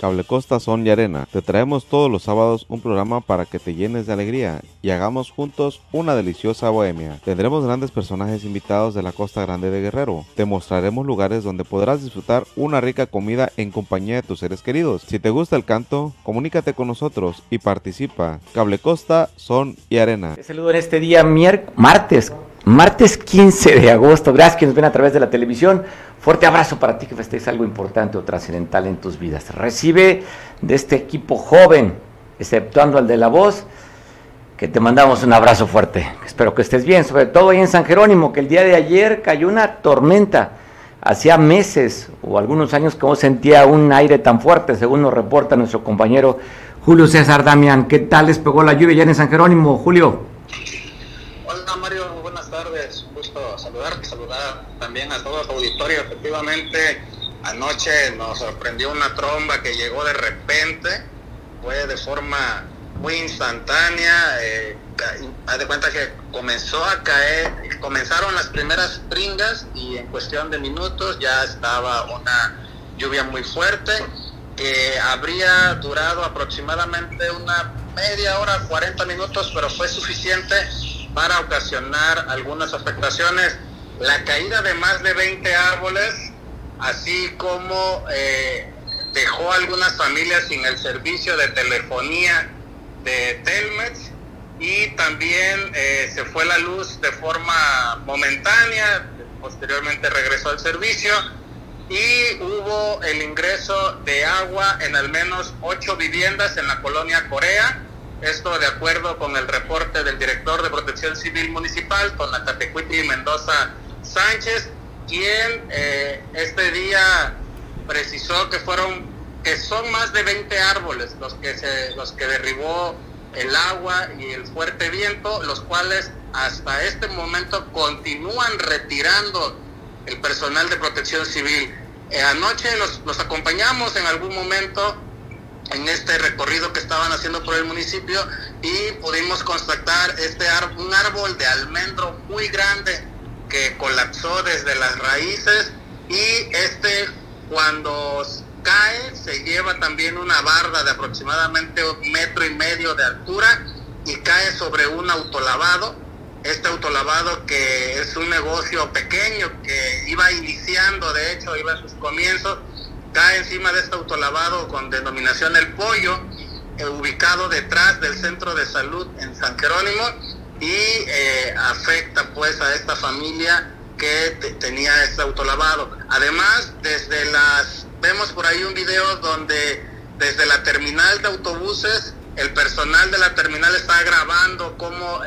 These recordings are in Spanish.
Cable Costa Son y Arena. Te traemos todos los sábados un programa para que te llenes de alegría y hagamos juntos una deliciosa bohemia. Tendremos grandes personajes invitados de la Costa Grande de Guerrero. Te mostraremos lugares donde podrás disfrutar una rica comida en compañía de tus seres queridos. Si te gusta el canto, comunícate con nosotros y participa. Cable Costa Son y Arena. Te saludo en este día martes Martes 15 de agosto, gracias que nos ven a través de la televisión. Fuerte abrazo para ti que festejes algo importante o trascendental en tus vidas. Recibe de este equipo joven, exceptuando al de la voz, que te mandamos un abrazo fuerte. Espero que estés bien, sobre todo ahí en San Jerónimo, que el día de ayer cayó una tormenta. Hacía meses o algunos años que no sentía un aire tan fuerte, según nos reporta nuestro compañero Julio César Damián. ¿Qué tal les pegó la lluvia ya en San Jerónimo, Julio? saludar, saludar también a todo el auditorio. Efectivamente, anoche nos sorprendió una tromba que llegó de repente, fue de forma muy instantánea. Eh, haz de cuenta que comenzó a caer, comenzaron las primeras pringas y en cuestión de minutos ya estaba una lluvia muy fuerte que habría durado aproximadamente una media hora, 40 minutos, pero fue suficiente para ocasionar algunas afectaciones. La caída de más de 20 árboles, así como eh, dejó algunas familias sin el servicio de telefonía de Telmex y también eh, se fue la luz de forma momentánea, posteriormente regresó al servicio y hubo el ingreso de agua en al menos ocho viviendas en la colonia Corea esto de acuerdo con el reporte del director de Protección Civil Municipal, con la Mendoza Sánchez, quien eh, este día precisó que fueron que son más de 20 árboles los que se los que derribó el agua y el fuerte viento, los cuales hasta este momento continúan retirando el personal de protección civil. Eh, anoche los, los acompañamos en algún momento en este recorrido que estaban haciendo por el municipio y pudimos constatar este un árbol de almendro muy grande que colapsó desde las raíces y este cuando cae se lleva también una barda de aproximadamente un metro y medio de altura y cae sobre un autolavado. Este autolavado que es un negocio pequeño que iba iniciando, de hecho, iba en sus comienzos cae encima de este autolavado con denominación El Pollo, eh, ubicado detrás del centro de salud en San Jerónimo y eh, afecta pues a esta familia que tenía este autolavado. Además, desde las, vemos por ahí un video donde desde la terminal de autobuses, el personal de la terminal está grabando cómo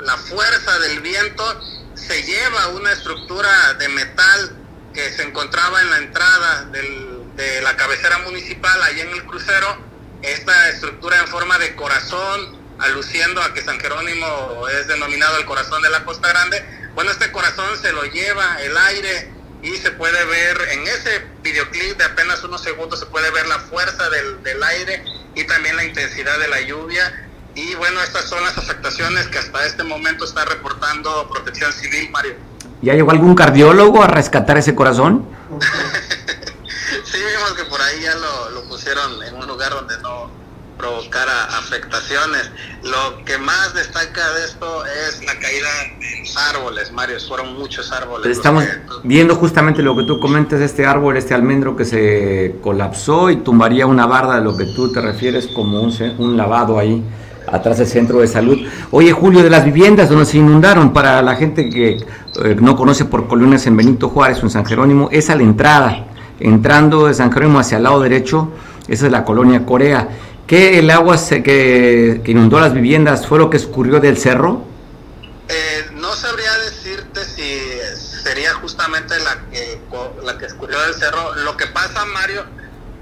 la fuerza del viento se lleva una estructura de metal que se encontraba en la entrada de la cabecera municipal, ahí en el crucero, esta estructura en forma de corazón, aluciendo a que San Jerónimo es denominado el corazón de la Costa Grande. Bueno, este corazón se lo lleva el aire y se puede ver en ese videoclip de apenas unos segundos, se puede ver la fuerza del, aire y también la intensidad de la lluvia. Y bueno, estas son las afectaciones que hasta este momento está reportando Protección Civil, Mario. ¿Ya llegó algún cardiólogo a rescatar ese corazón? sí, vimos que por ahí ya lo, pusieron en un lugar donde no provocara afectaciones. Lo que más destaca de esto es la caída de los árboles, Mario, fueron muchos árboles. Estamos viendo justamente lo que tú comentas, este árbol, este almendro que se colapsó y tumbaría una barda de lo que tú te refieres como un, un lavado ahí atrás del centro de salud. Oye, Julio, de las viviendas donde se inundaron, para la gente que eh, no conoce por colonias en Benito Juárez o en San Jerónimo, es a la entrada, entrando de San Jerónimo hacia el lado derecho, esa es la colonia Corea. ¿Qué el agua se, que, inundó las viviendas fue lo que escurrió del cerro? Eh, no sabría decirte si sería justamente la que, la que escurrió del cerro. Lo que pasa, Mario,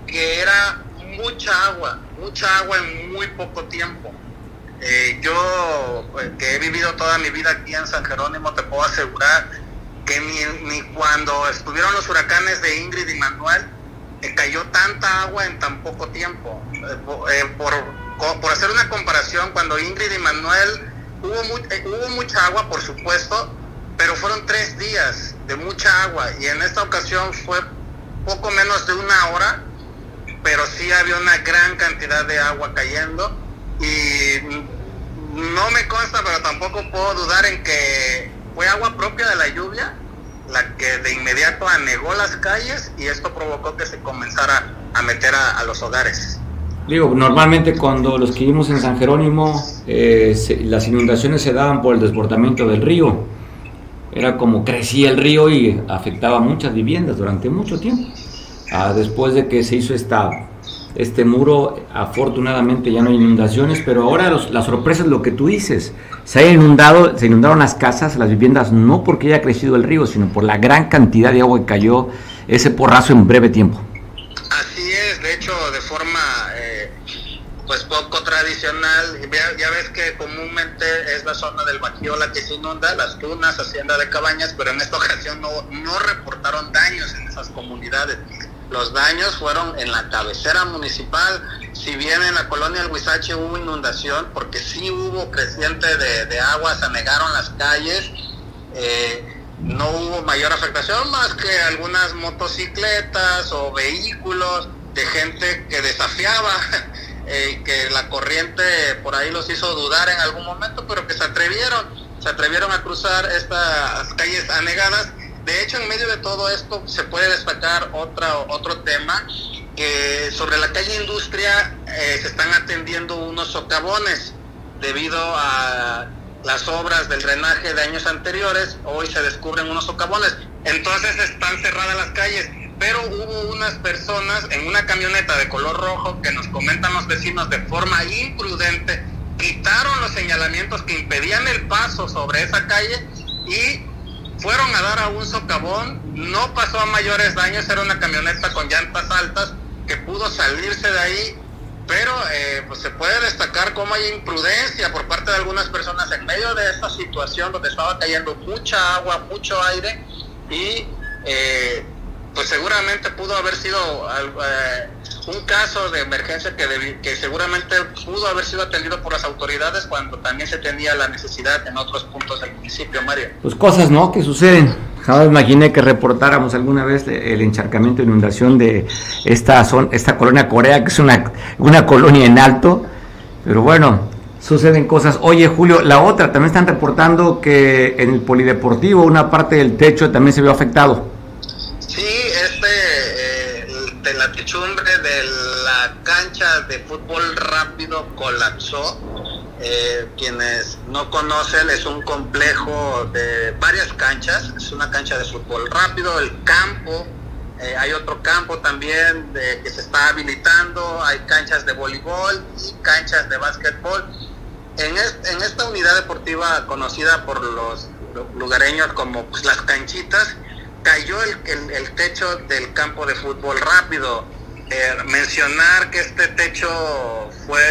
que era mucha agua, mucha agua en muy poco tiempo. Eh, yo, eh, que he vivido toda mi vida aquí en San Jerónimo, te puedo asegurar que ni, cuando estuvieron los huracanes de Ingrid y Manuel, eh, cayó tanta agua en tan poco tiempo. Por, por, hacer una comparación, cuando Ingrid y Manuel hubo, hubo mucha agua, por supuesto, pero fueron tres días de mucha agua y en esta ocasión fue poco menos de una hora pero sí había una gran cantidad de agua cayendo y no me consta, pero tampoco puedo dudar en que fue agua propia de la lluvia la que de inmediato anegó las calles y esto provocó que se comenzara a meter a, los hogares. Digo, normalmente cuando los que vivimos en San Jerónimo, eh, las inundaciones se daban por el desbordamiento del río. Era como crecía el río y afectaba muchas viviendas durante mucho tiempo. Ah, después de que se hizo esta este muro, afortunadamente ya no hay inundaciones, pero ahora la sorpresa es lo que tú dices. Se ha inundado, se inundaron las casas, las viviendas, no porque haya crecido el río, sino por la gran cantidad de agua que cayó ese porrazo en breve tiempo. Así es, de hecho, de forma eh, pues poco tradicional. Ya, ves que comúnmente es la zona del Bajío que se inunda, las tunas, hacienda de cabañas, pero en esta ocasión no, no reportaron daños en esas comunidades los daños fueron en la cabecera municipal. Si bien en la colonia El Huizache hubo inundación, porque sí hubo creciente de, agua, se anegaron las calles, eh, no hubo mayor afectación más que algunas motocicletas o vehículos de gente que desafiaba, eh, que la corriente por ahí los hizo dudar en algún momento, pero que se atrevieron, se atrevieron a cruzar estas calles anegadas. De hecho, en medio de todo esto se puede destacar otra, otro tema, que sobre la calle Industria eh, se están atendiendo unos socavones debido a las obras del drenaje de años anteriores, hoy se descubren unos socavones. Entonces están cerradas las calles, pero hubo unas personas en una camioneta de color rojo que nos comentan los vecinos de forma imprudente, quitaron los señalamientos que impedían el paso sobre esa calle y fueron a dar a un socavón, no pasó a mayores daños, era una camioneta con llantas altas que pudo salirse de ahí, pero eh, pues se puede destacar cómo hay imprudencia por parte de algunas personas en medio de esta situación donde estaba cayendo mucha agua, mucho aire y eh, pues seguramente pudo haber sido eh, un caso de emergencia que, que seguramente pudo haber sido atendido por las autoridades cuando también se tenía la necesidad en otros puntos del municipio, Mario. Pues cosas, ¿no? Que suceden. Jamás imaginé que reportáramos alguna vez el encharcamiento, inundación de esta zona, esta colonia Corea, que es una, una colonia en alto, pero bueno, suceden cosas. Oye, Julio, la otra, también están reportando que en el polideportivo una parte del techo también se vio afectado. Sí, este, eh, de la techumbre cancha de fútbol rápido colapsó. Eh, quienes no conocen, es un complejo de varias canchas, es una cancha de fútbol rápido, el campo, eh, hay otro campo también que se está habilitando, hay canchas de voleibol y canchas de básquetbol. En, en esta unidad deportiva conocida por los lugareños como pues, las canchitas, cayó el, techo del campo de fútbol rápido. Eh, mencionar que este techo fue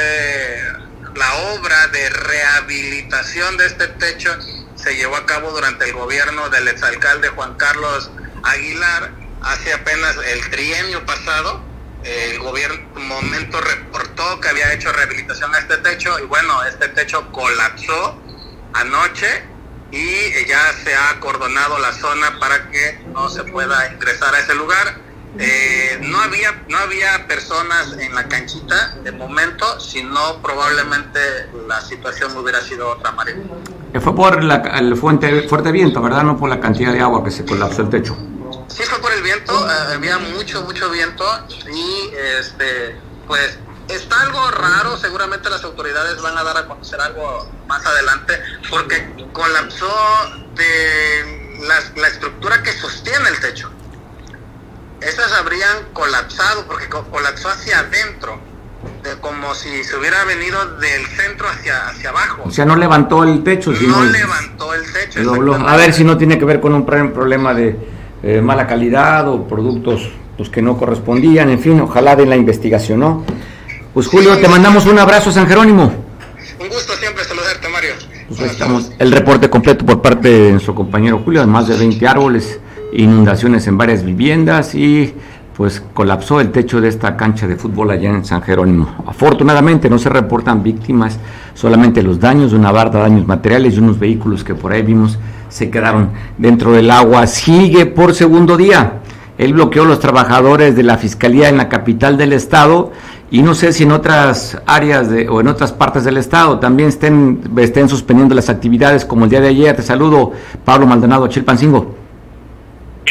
la obra de rehabilitación de este techo se llevó a cabo durante el gobierno del exalcalde Juan Carlos Aguilar hace apenas el trienio pasado. El gobierno momento reportó que había hecho rehabilitación a este techo y bueno, este techo colapsó anoche y ya se ha acordonado la zona para que no se pueda ingresar a ese lugar. Eh, no había no había personas en la canchita de momento, sino probablemente la situación hubiera sido otra, María. Fue por el fuente, fuerte viento, ¿verdad? No por la cantidad de agua que se colapsó el techo. Sí, fue por el viento, eh, había mucho, mucho viento y este, pues está algo raro, seguramente las autoridades van a dar a conocer algo más adelante, porque colapsó de la, estructura que sostiene el techo. Esas habrían colapsado porque colapsó hacia adentro, de, como si se hubiera venido del centro hacia, hacia abajo. O sea, no levantó el techo. Sino no levantó el techo. A ver si no tiene que ver con un problema de eh, mala calidad o productos pues, que no correspondían, en fin, ojalá de la investigación, ¿no? Pues Julio, te mandamos un abrazo, San Jerónimo. Un gusto siempre saludarte, Mario. Pues estamos el reporte completo por parte de nuestro compañero Julio, más de 20 árboles, inundaciones en varias viviendas y pues colapsó el techo de esta cancha de fútbol allá en San Jerónimo. Afortunadamente no se reportan víctimas, solamente los daños de una barda, daños materiales y unos vehículos que por ahí vimos se quedaron dentro del agua. Sigue por segundo día él bloqueó los trabajadores de la Fiscalía en la capital del estado y no sé si en otras áreas de, o en otras partes del estado también estén, estén suspendiendo las actividades como el día de ayer. Te saludo, Pablo Maldonado, Chilpancingo.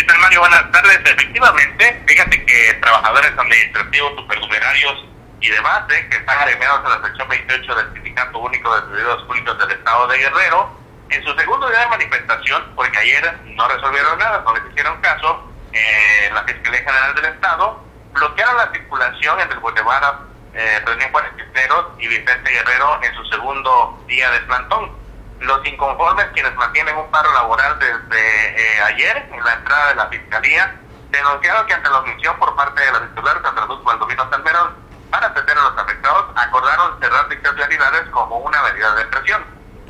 ¿Qué tal? Buenas tardes. Efectivamente, fíjate que trabajadores administrativos, supernumerarios y demás, ¿eh? que están agremiados a la sección 28 del Sindicato Único de Servicios Públicos del Estado de Guerrero, en su segundo día de manifestación, porque ayer no resolvieron nada, no les hicieron caso, eh, la Fiscalía General del Estado bloquearon la circulación entre el Boulevard eh, René Juárez Cisneros y Vicente Guerrero en su segundo día de plantón. Los inconformes, quienes mantienen un paro laboral desde eh, ayer en la entrada de la Fiscalía, denunciaron que ante la omisión por parte de la titular Sandra Luz Valdomino Salmerón para atender a los afectados, acordaron cerrar dichas realidades como una medida de presión.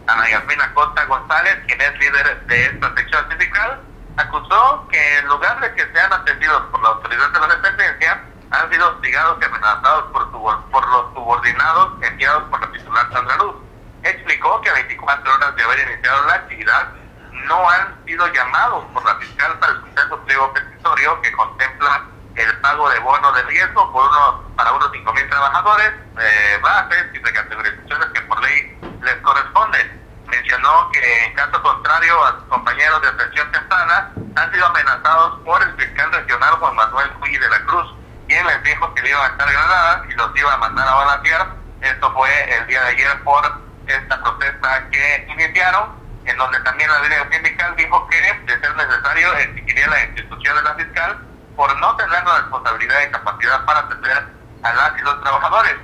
Ana Yasmina Costa González, quien es líder de esta sección sindical, acusó que en lugar de que sean atendidos por la autoridad de la dependencia, han sido hostigados y amenazados por, por los subordinados enviados por la titular Sandra Luz. Explicó que a 24 horas de haber iniciado la actividad, no han sido llamados por la fiscal para el pliego petitorio que contempla el pago de bono de riesgo por uno, para unos 5.000 trabajadores, eh, bases y recategorizaciones que por ley les corresponden. Mencionó que en caso contrario a sus compañeros de atención temprana han sido amenazados por el fiscal regional Juan Manuel Puy de la Cruz, quien les dijo que le iban a estar granadas y los iba a mandar a balancear. Esto fue el día de ayer por esta protesta que iniciaron, en donde también la línea sindical dijo que, de ser necesario, exigiría la institución de la fiscal por no tener la responsabilidad y capacidad para atender a las y los trabajadores.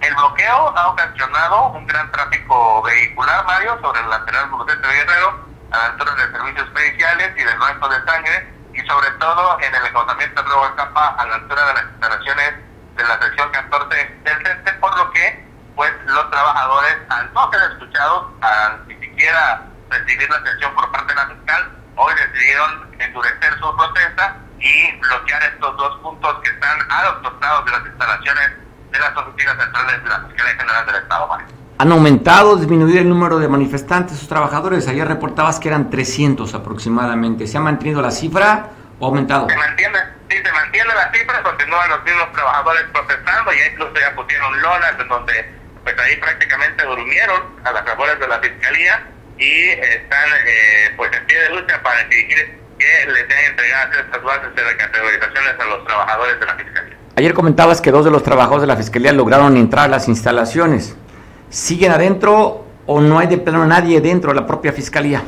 El bloqueo ha ocasionado un gran tráfico vehicular, Mario, sobre el lateral Burguete de Guerrero, a la altura de servicios periciales y del banco de sangre, y sobre todo en el encontramiento de Nuevo Capa, a la altura de las instalaciones de la sección 14 del CENTE, por lo que pues los trabajadores, al no ser escuchados, al ni siquiera recibir la atención por parte de la fiscal, hoy decidieron endurecer su protesta y bloquear estos dos puntos que están a los costados de las instalaciones de las oficinas centrales de la Fiscalía General del Estado. ¿Han aumentado, disminuido el número de manifestantes o trabajadores? Ayer reportabas que eran 300 aproximadamente. ¿Se ha mantenido la cifra o ha aumentado? Se mantiene, sí, se mantiene la cifra, continúan los mismos trabajadores protestando, y incluso ya pusieron lonas en donde pues ahí prácticamente durmieron a las labores de la Fiscalía y están eh, pues en pie de lucha para exigir que le tengan entregadas estas bases de categorizaciones a los trabajadores de la Fiscalía. Ayer comentabas que dos de los trabajadores de la Fiscalía lograron entrar a las instalaciones. ¿Siguen adentro o no hay de plano nadie dentro de la propia Fiscalía?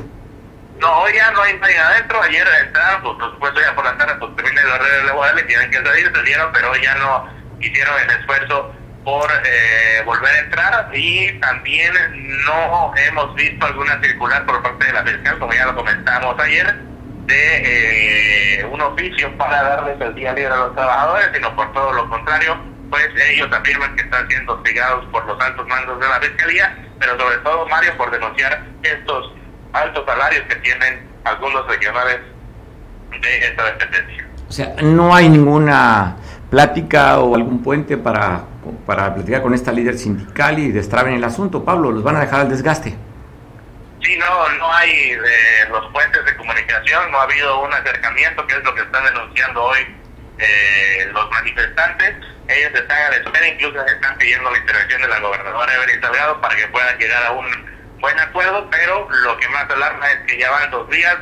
No, hoy ya no hay nadie adentro. Ayer entraron, pues, por supuesto, ya por la tarde, pues terminé las redes laborales, tienen que salir, salieron, pero ya no hicieron el esfuerzo por eh, volver a entrar y también no hemos visto alguna circular por parte de la fiscal, como ya lo comentamos ayer, de eh, un oficio para darles el día libre a los trabajadores, sino por todo lo contrario, pues ellos afirman que están siendo hostigados por los altos mandos de la fiscalía, pero sobre todo Mario por denunciar estos altos salarios que tienen algunos regionales de esta dependencia. O sea, no hay ninguna plática o algún puente para, para platicar con esta líder sindical y destraben el asunto, Pablo, los van a dejar al desgaste. Sí, no, no hay de los puentes de comunicación, no ha habido un acercamiento, que es lo que están denunciando hoy eh, los manifestantes. Ellos están a la espera, incluso están pidiendo la intervención de la gobernadora Evelyn Salgado para que puedan llegar a un buen acuerdo, pero lo que más alarma es que ya van dos días,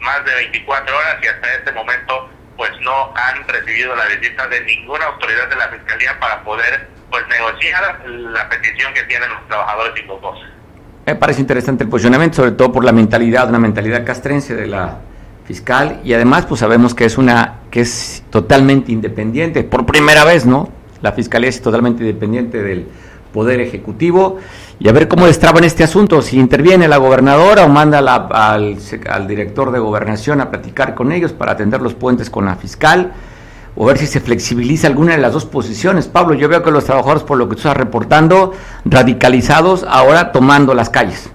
más de 24 horas y hasta este momento pues no han recibido la visita de ninguna autoridad de la Fiscalía para poder pues negociar la petición que tienen los trabajadores y los. Me parece interesante el posicionamiento, sobre todo por la mentalidad, una mentalidad castrense de la fiscal y además pues sabemos que es una que es totalmente independiente, por primera vez, ¿no? La fiscalía es totalmente independiente del poder ejecutivo y a ver cómo destraban este asunto, si interviene la gobernadora o manda al, al director de gobernación a platicar con ellos para atender los puentes con la fiscal o ver si se flexibiliza alguna de las dos posiciones. Pablo, yo veo que los trabajadores, por lo que tú estás reportando, radicalizados, ahora tomando las calles.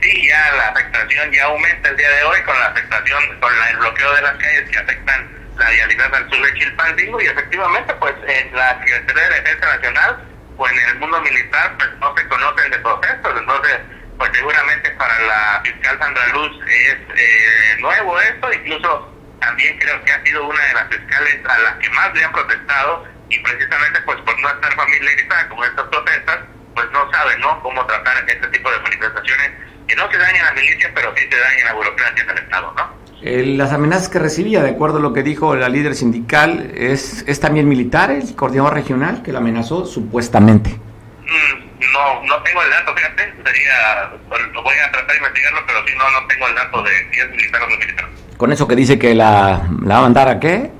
Sí, ya la afectación ya aumenta el día de hoy con la afectación, con el bloqueo de las calles que afectan la vialidad al sur de Chilpancingo y efectivamente pues en la Secretaría de Defensa Nacional o en el mundo militar pues no se conocen de procesos, entonces pues seguramente para la fiscal Sandra Luz es eh, nuevo esto, incluso también creo que ha sido una de las fiscales a las que más le han protestado y precisamente pues por no estar familiarizada con estas protestas, pues no sabe ¿no? cómo tratar este tipo de manifestaciones que no se dañan a la milicia, pero sí se dañan a la burocracia del Estado, ¿no? Las amenazas que recibía, de acuerdo a lo que dijo la líder sindical, es, es también militar, el coordinador regional que la amenazó supuestamente. Mm, no, no tengo el dato, fíjate, sería, lo voy a tratar de investigarlo, pero sí no, no tengo el dato de si es militar o no militar. Con eso que dice que la, la va a mandar a qué?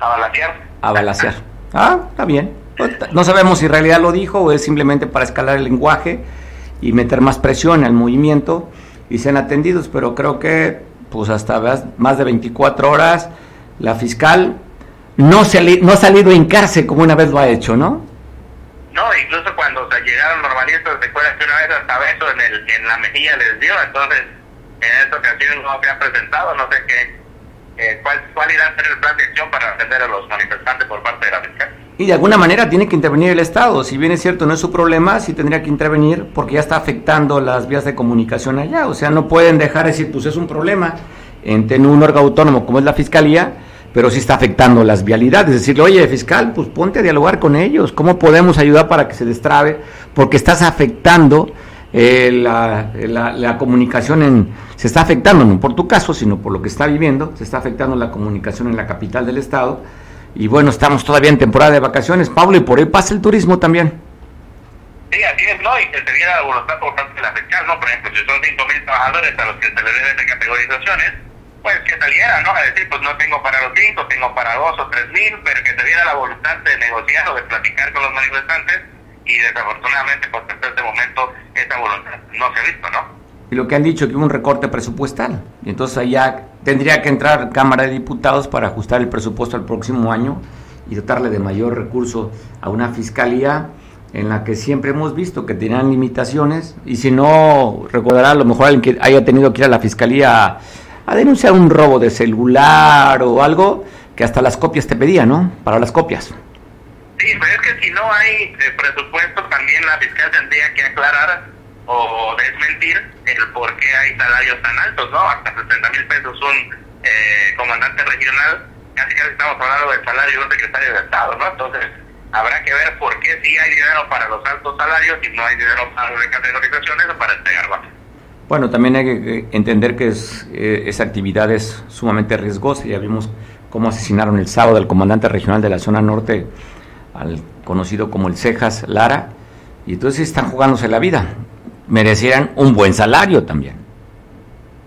A balasear. A balasear. Ah, está bien. No sabemos si en realidad lo dijo o es simplemente para escalar el lenguaje y meter más presión al movimiento y sean atendidos, pero creo que pues hasta más de 24 horas la fiscal no, se no ha salido en cárcel como una vez lo ha hecho, ¿no? No, incluso cuando se llegaron normalistas, recuerda que una vez hasta beso en, el, en la mejilla les dio, entonces en esta ocasión no se ha presentado, no sé qué, eh, cuál, cuál irá a ser el plan de acción para atender a los manifestantes por parte de la fiscal. Y de alguna manera tiene que intervenir el Estado. Si bien es cierto, no es su problema, sí tendría que intervenir porque ya está afectando las vías de comunicación allá. O sea, no pueden dejar de decir, pues es un problema en un órgano autónomo como es la Fiscalía, pero sí está afectando las vialidades. Decirle, oye, fiscal, pues ponte a dialogar con ellos. ¿Cómo podemos ayudar para que se destrabe? Porque estás afectando eh, la, la, comunicación en... Se está afectando, no por tu caso, sino por lo que está viviendo, se está afectando la comunicación en la capital del Estado y bueno, estamos todavía en temporada de vacaciones, Pablo, y por ahí pasa el turismo también. Sí, así es, ¿no? Y que se diera la voluntad por parte de la fiscal, ¿no? Por ejemplo, si son 5.000 trabajadores a los que se les deben de categorizaciones, pues que saliera, ¿no? A decir, pues no tengo para los 5, tengo para 2 o 3.000, pero que se diera la voluntad de negociar o de platicar con los manifestantes y desafortunadamente, pues hasta este momento esa voluntad no se ha visto, ¿no? y lo que han dicho que hubo un recorte presupuestal. Y entonces allá tendría que entrar Cámara de Diputados para ajustar el presupuesto al próximo año y dotarle de mayor recurso a una fiscalía en la que siempre hemos visto que tenían limitaciones y si no recordará a lo mejor alguien que haya tenido que ir a la fiscalía a, denunciar un robo de celular o algo que hasta las copias te pedían, ¿no? Para las copias. Sí, pero es que si no hay eh, presupuesto también la fiscal tendría que aclarar o desmentir el por qué hay salarios tan altos, ¿no? Hasta 60 mil pesos un eh, comandante regional, casi casi estamos hablando del salario de un secretario de Estado, ¿no? Entonces, habrá que ver por qué sí hay dinero para los altos salarios y no hay dinero para las recategorizaciones o para entregar Bueno, también hay que entender que es, eh, esa actividad es sumamente riesgosa. Ya vimos cómo asesinaron el sábado al comandante regional de la zona norte, al conocido como el Cejas Lara, y entonces están jugándose la vida merecieran un buen salario también.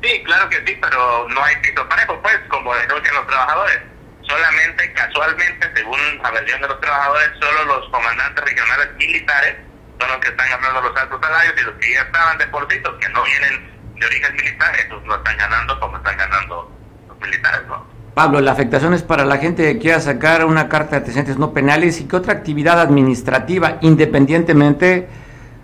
Sí, claro que sí, pero no hay piso parejo, pues, como denuncian los trabajadores. Solamente, casualmente, según la versión de los trabajadores, solo los comandantes regionales militares son los que están ganando los altos salarios y los que ya estaban de por que no vienen de origen militar, esos no están ganando como están ganando los militares, ¿no? Pablo, la afectación es para la gente que quiera sacar una carta de antecedentes no penales y que otra actividad administrativa, independientemente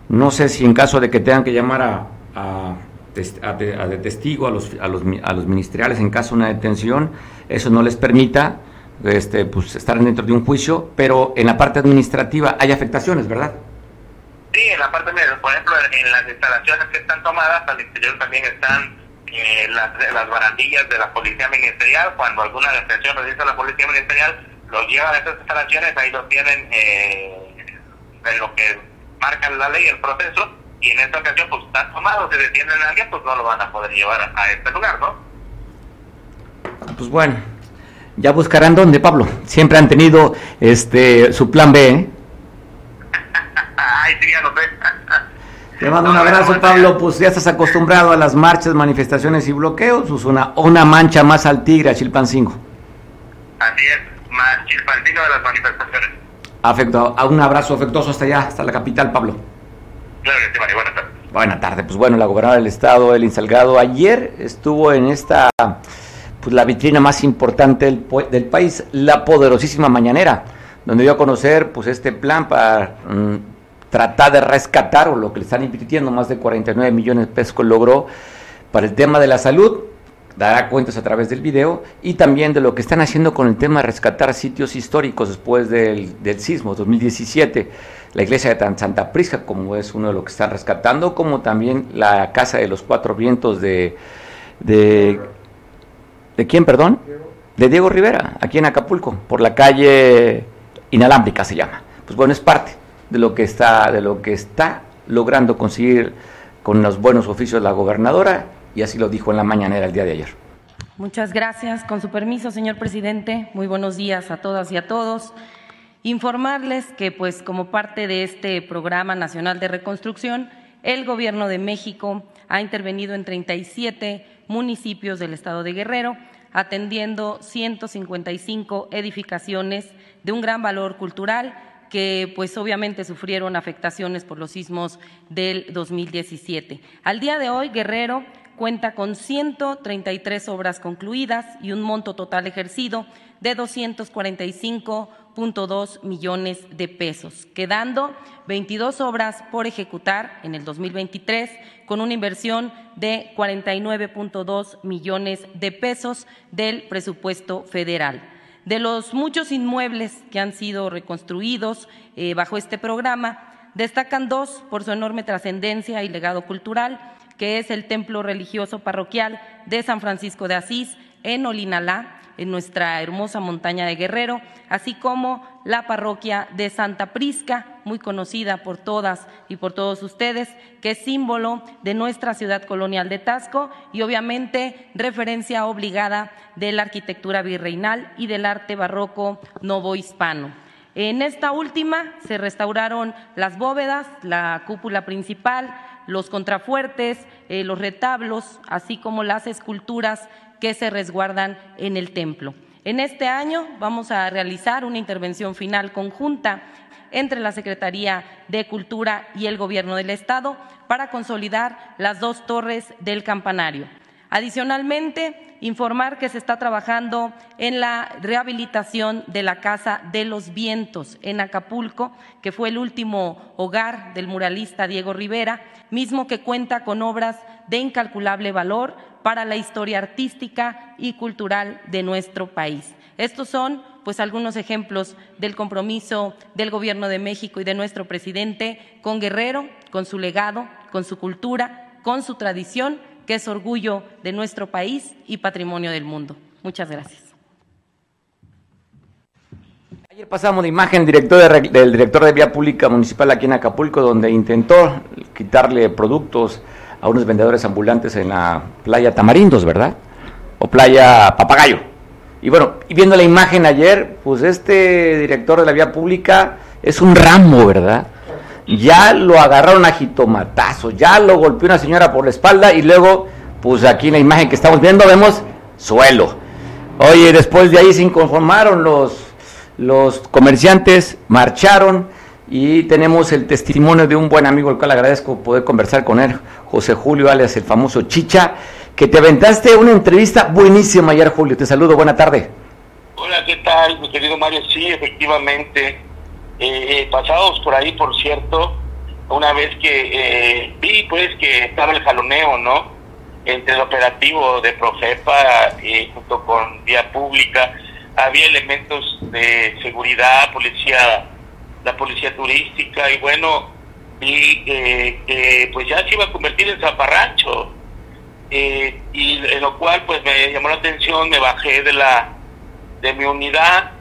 no sé si en caso de que tengan que llamar a, a, de testigo a los, a, los, a los ministeriales en caso de una detención, eso no les permita este, pues, estar dentro de un juicio, pero en la parte administrativa hay afectaciones, ¿verdad? Sí, en la parte, por ejemplo, en las instalaciones que están tomadas, al interior también están eh, las, las barandillas de la policía ministerial. Cuando alguna detención realiza la policía ministerial, los llevan a estas instalaciones, ahí los tienen eh, en lo que marcan la ley, el proceso, y en esta ocasión pues están tomados, se detienen a alguien, pues no lo van a poder llevar a, este lugar, ¿no? Pues bueno, ya buscarán dónde, Pablo. Siempre han tenido este su plan B, ¿eh? Ay, sí, ya lo sé. Te mando un abrazo, Pablo. Pues ya estás acostumbrado a las marchas, manifestaciones y bloqueos. Pues una, una mancha más al tigre, a Chilpancingo. Así es, más Chilpancingo de las manifestaciones. Afecto, a un abrazo afectuoso hasta allá, hasta la capital, Pablo. Claro que sí, María. Buenas tardes. Buenas tardes. Pues bueno, la gobernadora del estado, Elin Salgado, ayer estuvo en esta, pues la vitrina más importante del, del país, la poderosísima Mañanera, donde dio a conocer pues este plan para mm, tratar de rescatar, o lo que le están invirtiendo, más de 49 millones de pesos que logró para el tema de la salud dará cuentas a través del video y también de lo que están haciendo con el tema de rescatar sitios históricos después del, del sismo 2017. La iglesia de Santa Prisca, como es uno de los que están rescatando, como también la Casa de los Cuatro Vientos de, de ¿De quién, perdón? De Diego Rivera, aquí en Acapulco, por la calle Inalámbrica se llama. Pues bueno, es parte de lo que está, de lo que está logrando conseguir con los buenos oficios la gobernadora, y así lo dijo en la mañanera el día de ayer. Muchas gracias. Con su permiso, señor presidente, muy buenos días a todas y a todos. Informarles que, pues, como parte de este Programa Nacional de Reconstrucción, el Gobierno de México ha intervenido en 37 municipios del estado de Guerrero, atendiendo 155 edificaciones de un gran valor cultural que pues obviamente sufrieron afectaciones por los sismos del 2017. Al día de hoy, Guerrero cuenta con 133 obras concluidas y un monto total ejercido de 245.2 millones de pesos, quedando 22 obras por ejecutar en el 2023 con una inversión de 49.2 millones de pesos del presupuesto federal. De los muchos inmuebles que han sido reconstruidos eh, bajo este programa, destacan dos por su enorme trascendencia y legado cultural, que es el templo religioso parroquial de San Francisco de Asís en Olinalá, en nuestra hermosa montaña de Guerrero, así como la parroquia de Santa Prisca, muy conocida por todas y por todos ustedes, que es símbolo de nuestra ciudad colonial de Tasco y obviamente referencia obligada de la arquitectura virreinal y del arte barroco novohispano. En esta última se restauraron las bóvedas, la cúpula principal, los contrafuertes, eh, los retablos, así como las esculturas que se resguardan en el templo. En este año vamos a realizar una intervención final conjunta entre la Secretaría de Cultura y el Gobierno del Estado para consolidar las dos torres del campanario. Adicionalmente, informar que se está trabajando en la rehabilitación de la Casa de los Vientos en Acapulco, que fue el último hogar del muralista Diego Rivera, mismo que cuenta con obras de incalculable valor para la historia artística y cultural de nuestro país. Estos son pues algunos ejemplos del compromiso del Gobierno de México y de nuestro presidente con Guerrero, con su legado, con su cultura, con su tradición que es orgullo de nuestro país y patrimonio del mundo. Muchas gracias. Ayer pasamos la imagen director del director de Vía Pública Municipal aquí en Acapulco, donde intentó quitarle productos a unos vendedores ambulantes en la playa Tamarindos, ¿verdad? O playa Papagayo. Y bueno, y viendo la imagen ayer, pues este director de la Vía Pública es un ramo, ¿verdad? ya lo agarraron a jitomatazo, ya lo golpeó una señora por la espalda y luego, pues aquí en la imagen que estamos viendo vemos suelo. Oye, después de ahí se inconformaron los, los comerciantes, marcharon y tenemos el testimonio de un buen amigo, al cual agradezco poder conversar con él, José Julio, alias el famoso Chicha, que te aventaste una entrevista buenísima ayer, Julio. Te saludo, buena tarde. Hola, ¿qué tal, mi querido Mario? Sí, efectivamente eh, pasados por ahí, por cierto, una vez que eh, vi pues que estaba el jaloneo, ¿no? Entre el operativo de Profepa eh, junto con Vía Pública, había elementos de seguridad, policía, la policía turística y bueno, y eh, pues ya se iba a convertir en zaparrancho. y en lo cual pues me llamó la atención, me bajé de la de mi unidad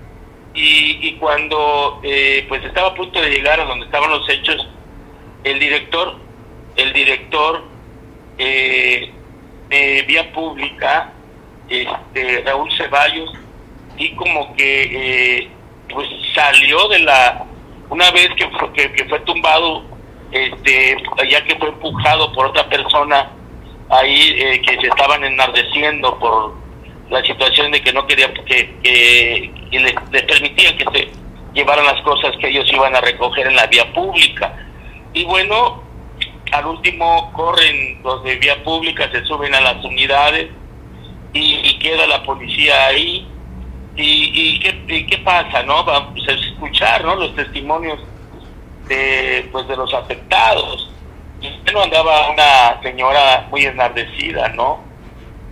y, cuando eh, pues estaba a punto de llegar a donde estaban los hechos, el director, el director eh, de vía pública, este, Raúl Ceballos, y como que eh, pues salió de la, una vez que, que, que fue tumbado, este, ya que fue empujado por otra persona ahí que se estaban enardeciendo por la situación de que no quería que, que, les, permitían que se llevaran las cosas que ellos iban a recoger en la vía pública. Y bueno, al último corren los de vía pública, se suben a las unidades y, queda la policía ahí. ¿Y, y, qué, qué, pasa? no a escuchar ¿no? los testimonios de, pues, de los afectados. Bueno, andaba una señora muy enardecida, ¿no?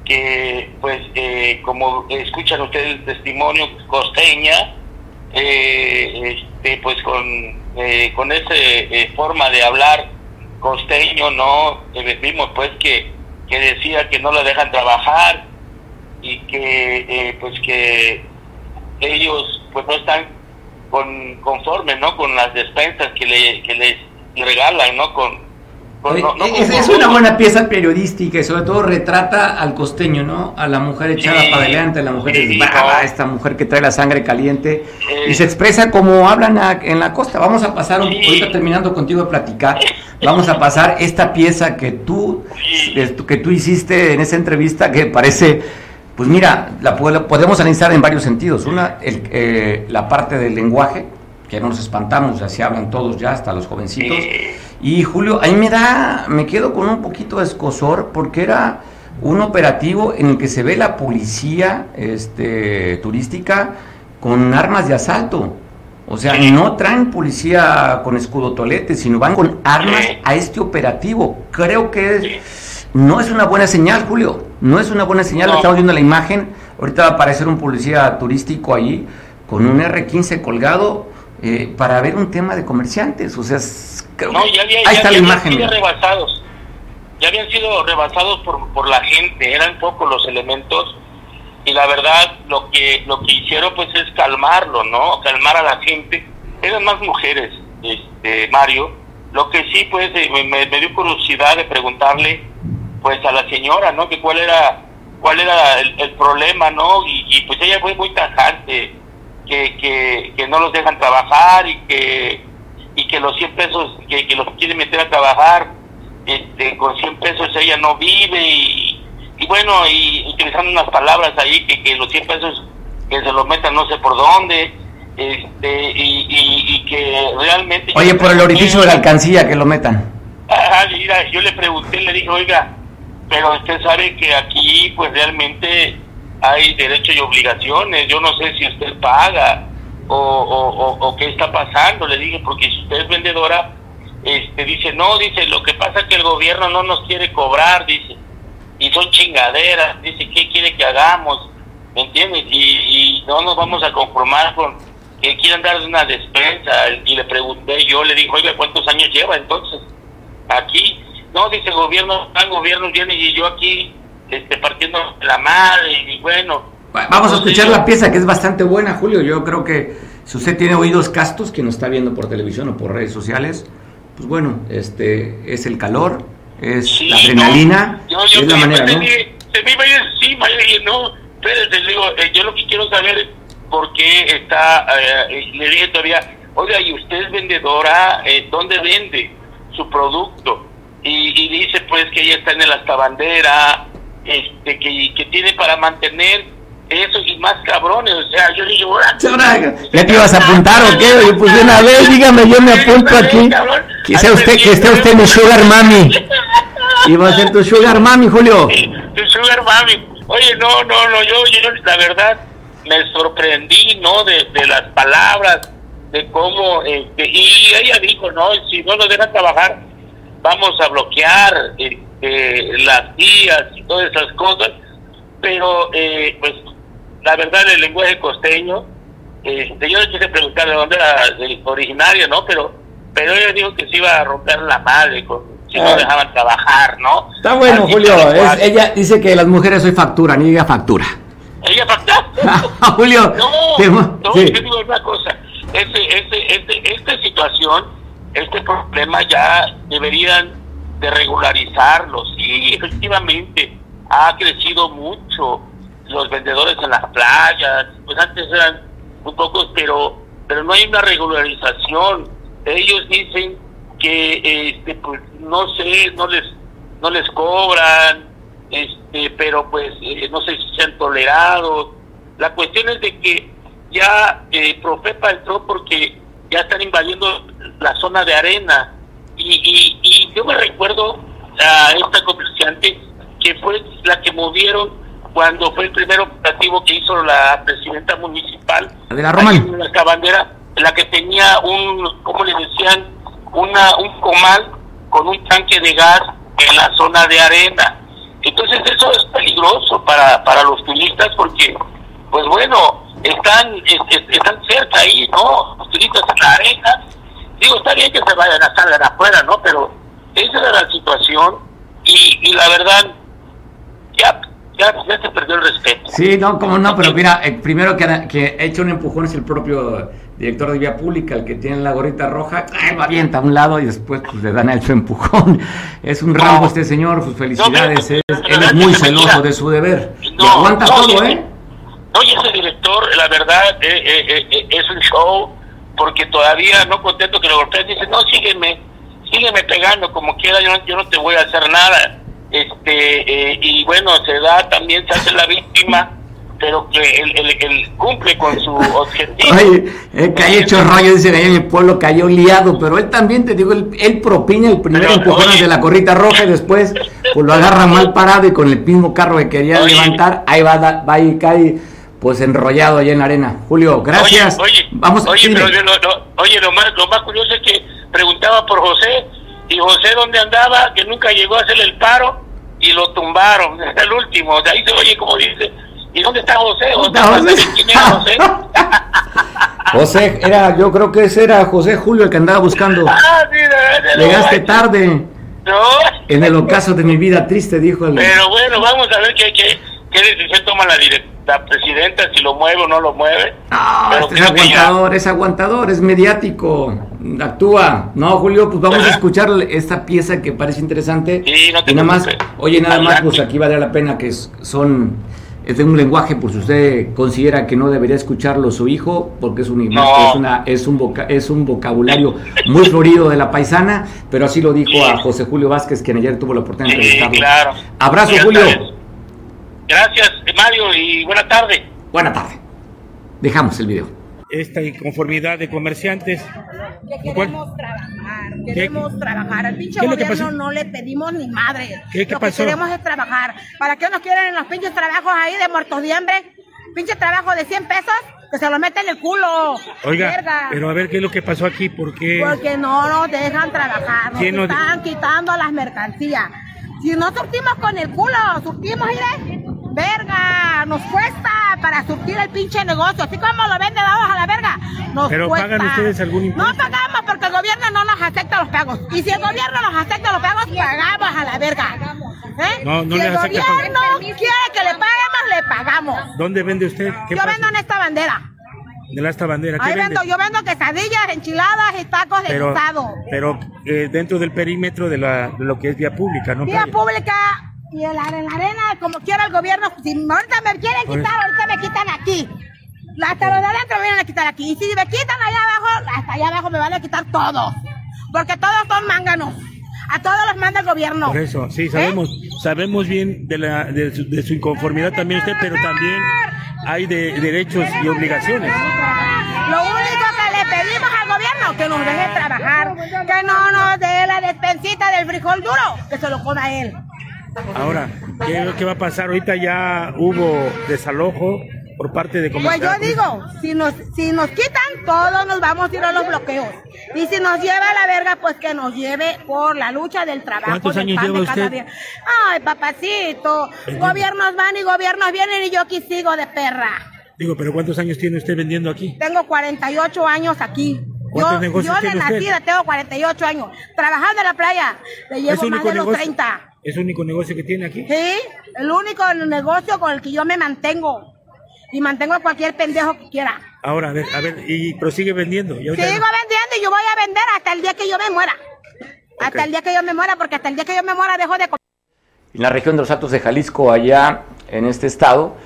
que pues eh, como escuchan ustedes el testimonio costeña eh, este, pues con eh, con esa forma de hablar costeño no vimos pues que, que decía que no la dejan trabajar y que eh, pues que ellos pues no están con, conformes no con las despensas que, le, que les regalan no con es, una buena pieza periodística y sobre todo retrata al costeño, ¿no? A la mujer echada para adelante, a la mujer esta mujer que trae la sangre caliente y se expresa como hablan en la costa. Vamos a pasar, ahorita terminando contigo de platicar, vamos a pasar esta pieza que tú, que tú hiciste en esa entrevista que parece, pues mira, la podemos analizar en varios sentidos. Una, el, eh, la parte del lenguaje, que no nos espantamos, así hablan todos ya, hasta los jovencitos. Y Julio, ahí me da, me quedo con un poquito de escosor porque era un operativo en el que se ve la policía este, turística con armas de asalto. O sea, no traen policía con escudo tolete, sino van con armas a este operativo. Creo que no es una buena señal, Julio. No es una buena señal. Estamos viendo la imagen. Ahorita va a aparecer un policía turístico ahí con un R15 colgado eh, para ver un tema de comerciantes. O sea, no, ya ahí está la imagen. Sido rebasados, ya habían sido rebasados por, por la gente, eran pocos los elementos y la verdad lo que lo que hicieron pues es calmarlo, ¿no? Calmar a la gente. Eran más mujeres, este Mario. Lo que sí pues eh, me, dio curiosidad de preguntarle pues a la señora, ¿no? Que cuál era cuál era el, problema, ¿no? Y, pues ella fue muy tajante, que, que, que no los dejan trabajar y que y que los 100 pesos que, que los quiere meter a trabajar este, con 100 pesos ella no vive y, y bueno, y utilizando unas palabras ahí que, que los 100 pesos que se los metan no sé por dónde este, y, y, que realmente... Oye, por el orificio de la alcancía que lo metan. Ah, mira, yo le pregunté, le dije, oiga, pero usted sabe que aquí pues realmente hay derechos y obligaciones, yo no sé si usted paga, o, o, o, qué está pasando, le dije, porque si usted es vendedora, este, dice, no, dice, lo que pasa es que el gobierno no nos quiere cobrar, dice, y son chingaderas, dice, ¿qué quiere que hagamos? ¿Me entiendes? Y, y no nos vamos a conformar con que quieran dar una despensa, y le pregunté, yo le dije, oiga, ¿cuántos años lleva entonces aquí? No, dice, gobierno, el gobierno viene y yo aquí, este, partiendo la madre, y bueno, Vamos a escuchar la pieza que es bastante buena, Julio. Yo creo que si usted tiene oídos castos, que nos está viendo por televisión o por redes sociales, pues bueno, este es el calor, es la adrenalina, es la manera, ¿no? Se me iba a ir encima, y no, espérate, digo, eh, yo lo que quiero saber es por qué está, eh, le dije todavía, oiga, ¿y usted es vendedora? Eh, ¿Dónde vende su producto? Y, y, dice pues que ella está en el hasta bandera, este, que, que tiene para mantener eso y más cabrones, o sea, yo digo, ¿ya te ibas a apuntar o qué? Pues de una vez, dígame, yo me apunto aquí. Que sea usted, que esté usted mi sugar mami. Iba a ser tu sugar mami, Julio. Tu sugar mami. Oye, no, no, no, yo, yo la verdad me sorprendí, ¿no? De, de las palabras, de cómo, este, y ella dijo, no, si no nos dejan trabajar, vamos a bloquear este, las vías y todas esas cosas pero eh, pues la verdad el lenguaje costeño, este, yo le quise preguntar de dónde era originario, ¿no? Pero, pero ella dijo que se iba a romper la madre si no ah. dejaban trabajar, ¿no? Está bueno, Julio. ella dice que las mujeres soy factura, ni ella factura. ¿Ella factura? Julio. No, no, sí. digo una cosa. Este, este, este, esta situación, este problema ya deberían de regularizarlo, sí, efectivamente ha crecido mucho los vendedores en las playas, pues antes eran muy pocos, pero pero no hay una regularización. Ellos dicen que este pues no sé, no les no les cobran, este, pero pues eh, no sé si sean tolerados. La cuestión es de que ya eh, Profepa entró porque ya están invadiendo la zona de arena y, y, y yo me recuerdo a esta comerciante que fue la que movieron cuando fue el primer operativo que hizo la presidenta municipal de la Román. la bandera, la que tenía un, ¿cómo le decían? Una, un comal con un tanque de gas en la zona de arena. Entonces eso es peligroso para, para los turistas porque, pues bueno, están, están cerca ahí, ¿no? Los turistas en la arena. Digo, está bien que se vayan a salir afuera, ¿no? Pero esa era la situación y, y la verdad ya, ya, ya se perdió el respeto. Sí, no, como no, pero mira, el primero que, que ha hecho un empujón es el propio director de vía pública, el que tiene la gorrita roja, ay, lo avienta a un lado y después pues, le dan a él su empujón. Es un rambo este señor, sus felicidades, él es muy celoso de su deber. y aguanta todo, ¿eh? Oye, ese director, la verdad, eh, eh, eh, es un show, porque todavía no contento que lo golpeen, dice, no, sígueme, sígueme pegando como quiera, yo no, yo no te voy a hacer nada. este Y bueno, se da también, se hace la víctima pero que él, cumple con su objetivo. Oye, el que haya hecho rollo, dice que mi pueblo cayó liado, pero él también, te digo, él, propina el primer empujón de la corrita roja y después pues lo agarra mal parado y con el mismo carro que quería levantar, ahí va, va y cae pues enrollado allá en la arena. Julio, gracias. Oye, Vamos oye, pero lo, oye, lo más, lo más curioso es que preguntaba por José y José dónde andaba, que nunca llegó a hacerle el paro y lo tumbaron, el último, de ahí se oye como dice ¿Y dónde está José? ¿Quién era José? José, era, yo creo que ese era José Julio el que andaba buscando. Ah, sí, Llegaste tarde. No. En el ocaso de mi vida triste, dijo el. Pero bueno, vamos a ver qué, qué, qué decisión toma la, la presidenta, si lo mueve o no lo mueve. No, este es aguantador, es aguantador, es mediático, actúa. No, Julio, pues vamos a escuchar esta pieza que parece interesante. Sí, no te y nada más, oye, nada más, pues aquí vale la pena que son es de un lenguaje, por si usted considera que no debería escucharlo su hijo, porque es un, es, una, es, un es un vocabulario muy florido de la paisana, pero así lo dijo a José Julio Vázquez, quien ayer tuvo la oportunidad de entrevistarlo. claro. Abrazo, Julio. Gracias, Mario, y buena tarde. Buena tarde. Dejamos el video esta inconformidad de comerciantes. Que queremos trabajar, queremos trabajar. Al pinche gobierno no le pedimos ni madre. ¿Qué, Lo que queremos es trabajar. ¿Para qué nos quieren en los pinches trabajos ahí de muertos de hambre? Pinche trabajo de 100 pesos, que se lo meten en el culo. Oiga, pero a ver qué es lo que pasó aquí, porque Porque no nos dejan trabajar, nos están quitando las mercancías. Si no surtimos con el culo, surtimos, mire, verga, nos cuesta para surtir el pinche negocio, así como lo venden dados a la verga, nos Pero pagan ustedes algún impuesto. No pagamos porque el gobierno no nos acepta los pagos. Y si el gobierno nos acepta los pagos, pagamos a la verga. ¿Eh? No, no si el gobierno quiere que le paguemos, le pagamos. ¿Dónde vende usted? Yo vendo en esta bandera. De esta bandera. Ahí vendo, yo vendo quesadillas, enchiladas y tacos de pero, Pero eh, dentro del perímetro de, la, de lo que es vía pública, ¿no? Vía pública y en la, arena, como quiera el gobierno, si ahorita me quieren quitar, ahorita me quitan aquí. Hasta los de adentro me vienen a quitar aquí. Y si me quitan allá abajo, hasta allá abajo me van a quitar todos. Porque todos son mánganos. A todos los manda el gobierno. Por eso, sí, sabemos, ¿Eh? sabemos bien de, la, de, su, inconformidad también usted, pero también hay de, derechos y obligaciones. Lo único que le pedimos al gobierno que nos deje trabajar, que no nos dé la despensita del frijol duro, que se lo coma él. Ahora, ¿qué, ¿qué, va a pasar? Ahorita ya hubo desalojo por parte de. Pues yo digo, si nos, si nos quitan, todos nos vamos a ir a los bloqueos. Y si nos lleva a la verga, pues que nos lleve por la lucha del trabajo. ¿Cuántos años lleva usted? Ay, papacito, gobiernos van y gobiernos vienen y yo aquí sigo de perra. Digo, pero ¿cuántos años tiene usted vendiendo aquí? Tengo 48 años aquí. Yo, yo de nacida tengo 48 años. Trabajando en la playa, le llevo más de los 30. ¿Es el único negocio que tiene aquí? Sí, el único negocio con el que yo me mantengo. Y mantengo a cualquier pendejo que quiera. Ahora, a ver, a ver, y prosigue vendiendo. Sigo vendiendo y yo voy a vender hasta el día que yo me muera. Hasta el día que yo me muera, porque hasta el día que yo me muera dejo de comer. En la región de los Altos de Jalisco, allá en este estado,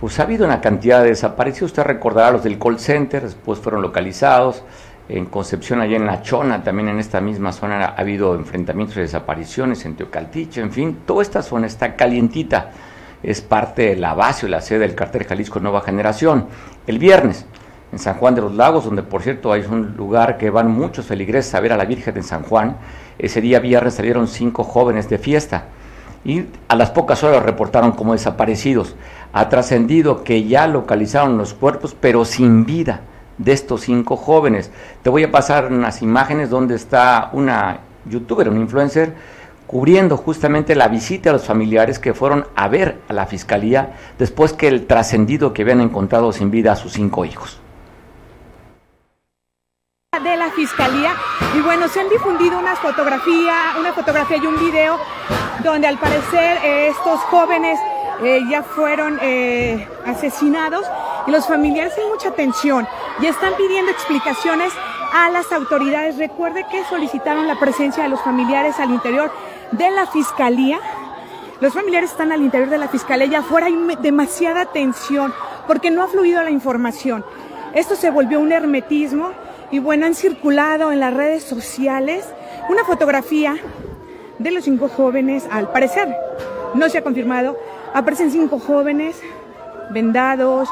pues ha habido una cantidad de desaparecidos. Usted recordará los del call center, después fueron localizados en Concepción, allá en La Chona, también en esta misma zona ha habido enfrentamientos y desapariciones, en Teocaltiche, en fin, toda esta zona está calientita. Es parte de la base o la sede del cartel Jalisco Nueva Generación. El viernes, en San Juan de los Lagos, donde por cierto hay un lugar que van muchos feligreses a ver a la Virgen de San Juan, ese día viernes salieron cinco jóvenes de fiesta y a las pocas horas reportaron como desaparecidos. Ha trascendido que ya localizaron los cuerpos, pero sin vida de estos cinco jóvenes. Te voy a pasar unas imágenes donde está una youtuber, un influencer, cubriendo justamente la visita a los familiares que fueron a ver a la fiscalía después que el trascendido que habían encontrado sin vida a sus cinco hijos de la fiscalía y bueno se han difundido unas fotografías una fotografía y un video donde al parecer estos jóvenes eh, ya fueron eh, asesinados y los familiares tienen mucha tensión y están pidiendo explicaciones a las autoridades. Recuerde que solicitaron la presencia de los familiares al interior de la fiscalía. Los familiares están al interior de la fiscalía y afuera hay demasiada tensión porque no ha fluido la información. Esto se volvió un hermetismo y bueno, han circulado en las redes sociales una fotografía de los cinco jóvenes, al parecer, no se ha confirmado, aparecen cinco jóvenes vendados,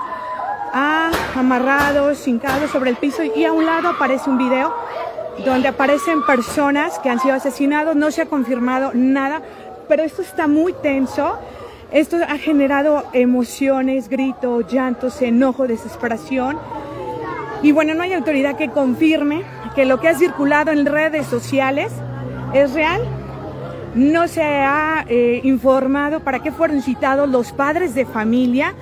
ah, amarrados, hincados sobre el piso y a un lado aparece un video donde aparecen personas que han sido asesinados, no se ha confirmado nada, pero esto está muy tenso. Esto ha generado emociones, gritos, llantos, enojo, desesperación. Y bueno, no hay autoridad que confirme que lo que ha circulado en redes sociales es real. No se ha eh, informado para qué fueron citados los padres de familia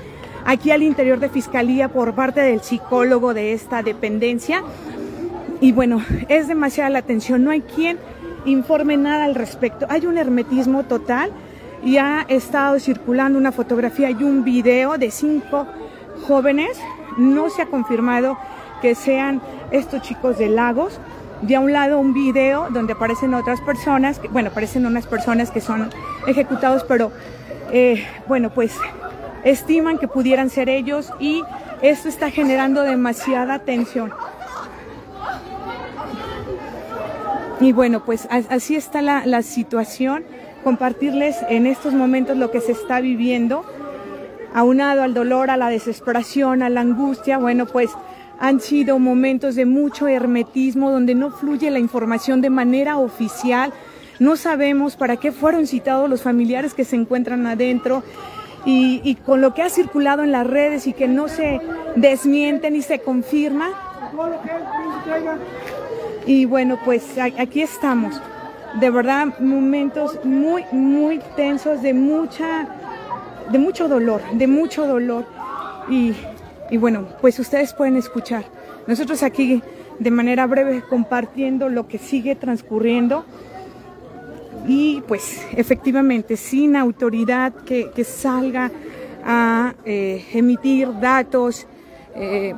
aquí al interior de Fiscalía por parte del psicólogo de esta dependencia. Y bueno, es demasiada la atención, no hay quien informe nada al respecto. Hay un hermetismo total y ha estado circulando una fotografía y un video de cinco jóvenes. No se ha confirmado que sean estos chicos de Lagos. De a un lado un video donde aparecen otras personas, bueno, aparecen unas personas que son ejecutados, pero eh, bueno, pues estiman que pudieran ser ellos y esto está generando demasiada tensión. Y bueno, pues así está la, la situación. Compartirles en estos momentos lo que se está viviendo, aunado al dolor, a la desesperación, a la angustia. Bueno, pues han sido momentos de mucho hermetismo donde no fluye la información de manera oficial. No sabemos para qué fueron citados los familiares que se encuentran adentro y, con lo que ha circulado en las redes y que no se desmiente ni se confirma. Y bueno, pues aquí estamos. De verdad, momentos muy, muy tensos, de mucha, de mucho dolor, de mucho dolor. Y y bueno, pues ustedes pueden escuchar. Nosotros aquí de manera breve compartiendo lo que sigue transcurriendo y pues efectivamente sin autoridad que, salga a eh, emitir datos, eh,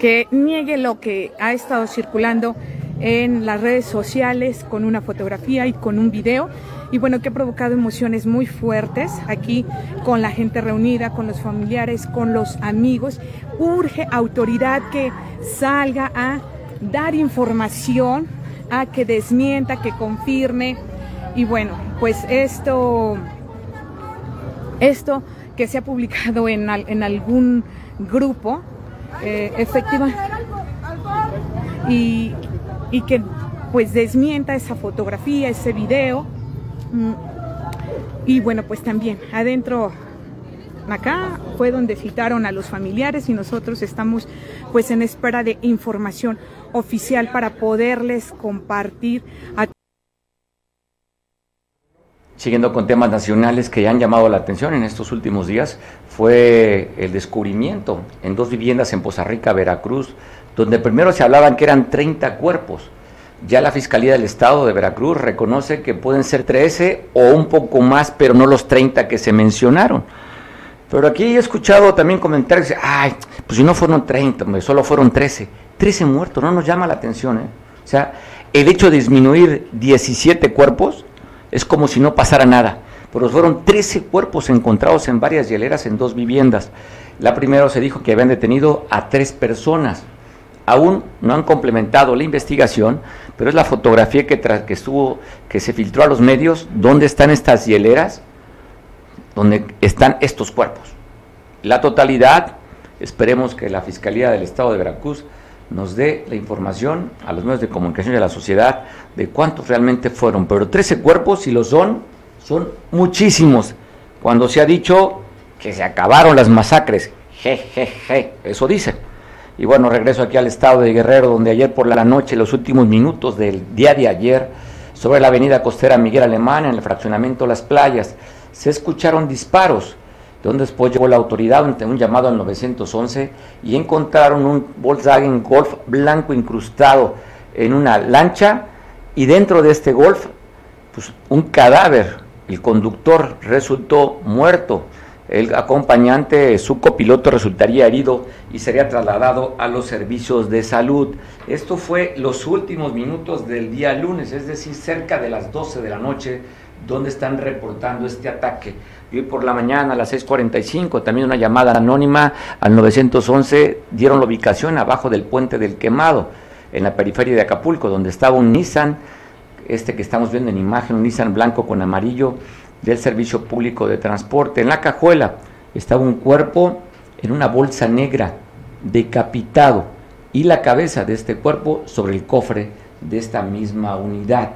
que niegue lo que ha estado circulando en las redes sociales con una fotografía y con un video y bueno, que ha provocado emociones muy fuertes aquí con la gente reunida, con los familiares, con los amigos. Urge autoridad que salga a dar información, a que desmienta, que confirme. Y bueno, pues esto, esto que se ha publicado en, en algún grupo, eh, efectivamente, y, y que pues desmienta esa fotografía, ese video Mm. Y bueno, pues también adentro acá fue donde citaron a los familiares y nosotros estamos pues en espera de información oficial para poderles compartir Siguiendo con temas nacionales que han llamado la atención en estos últimos días, fue el descubrimiento en dos viviendas en Poza Rica, Veracruz, donde primero se hablaban que eran 30 cuerpos ya la Fiscalía del Estado de Veracruz reconoce que pueden ser 13 o un poco más, pero no los 30 que se mencionaron. Pero aquí he escuchado también comentarios, ay, pues si no fueron 30, solo fueron 13. 13 muertos, no nos llama la atención. ¿eh? O sea, el hecho de disminuir 17 cuerpos es como si no pasara nada. Pero fueron 13 cuerpos encontrados en varias hieleras en dos viviendas. La primera se dijo que habían detenido a tres personas. Aún no han complementado la investigación, pero es la fotografía que, estuvo, que se filtró a los medios, donde están estas hieleras, donde están estos cuerpos. La totalidad, esperemos que la Fiscalía del Estado de Veracruz nos dé la información a los medios de comunicación y a la sociedad de cuántos realmente fueron. Pero 13 cuerpos, si lo son, son muchísimos. Cuando se ha dicho que se acabaron las masacres, jejeje, eso dicen. Y bueno, regreso aquí al estado de Guerrero, donde ayer por la noche, los últimos minutos del día de ayer, sobre la avenida costera Miguel Alemán, en el fraccionamiento Las Playas, se escucharon disparos, donde después llegó la autoridad un llamado al 911 y encontraron un Volkswagen Golf blanco incrustado en una lancha y dentro de este Golf, pues un cadáver el conductor resultó muerto. El acompañante, su copiloto, resultaría herido y sería trasladado a los servicios de salud. Esto fue los últimos minutos del día lunes, es decir, cerca de las 12 de la noche, donde están reportando este ataque. Y hoy por la mañana a las 6.45 también una llamada anónima al 911 dieron la ubicación abajo del puente del quemado, en la periferia de Acapulco, donde estaba un Nissan, este que estamos viendo en imagen, un Nissan blanco con amarillo, del Servicio Público de Transporte. En la cajuela estaba un cuerpo en una bolsa negra, decapitado, y la cabeza de este cuerpo sobre el cofre de esta misma unidad.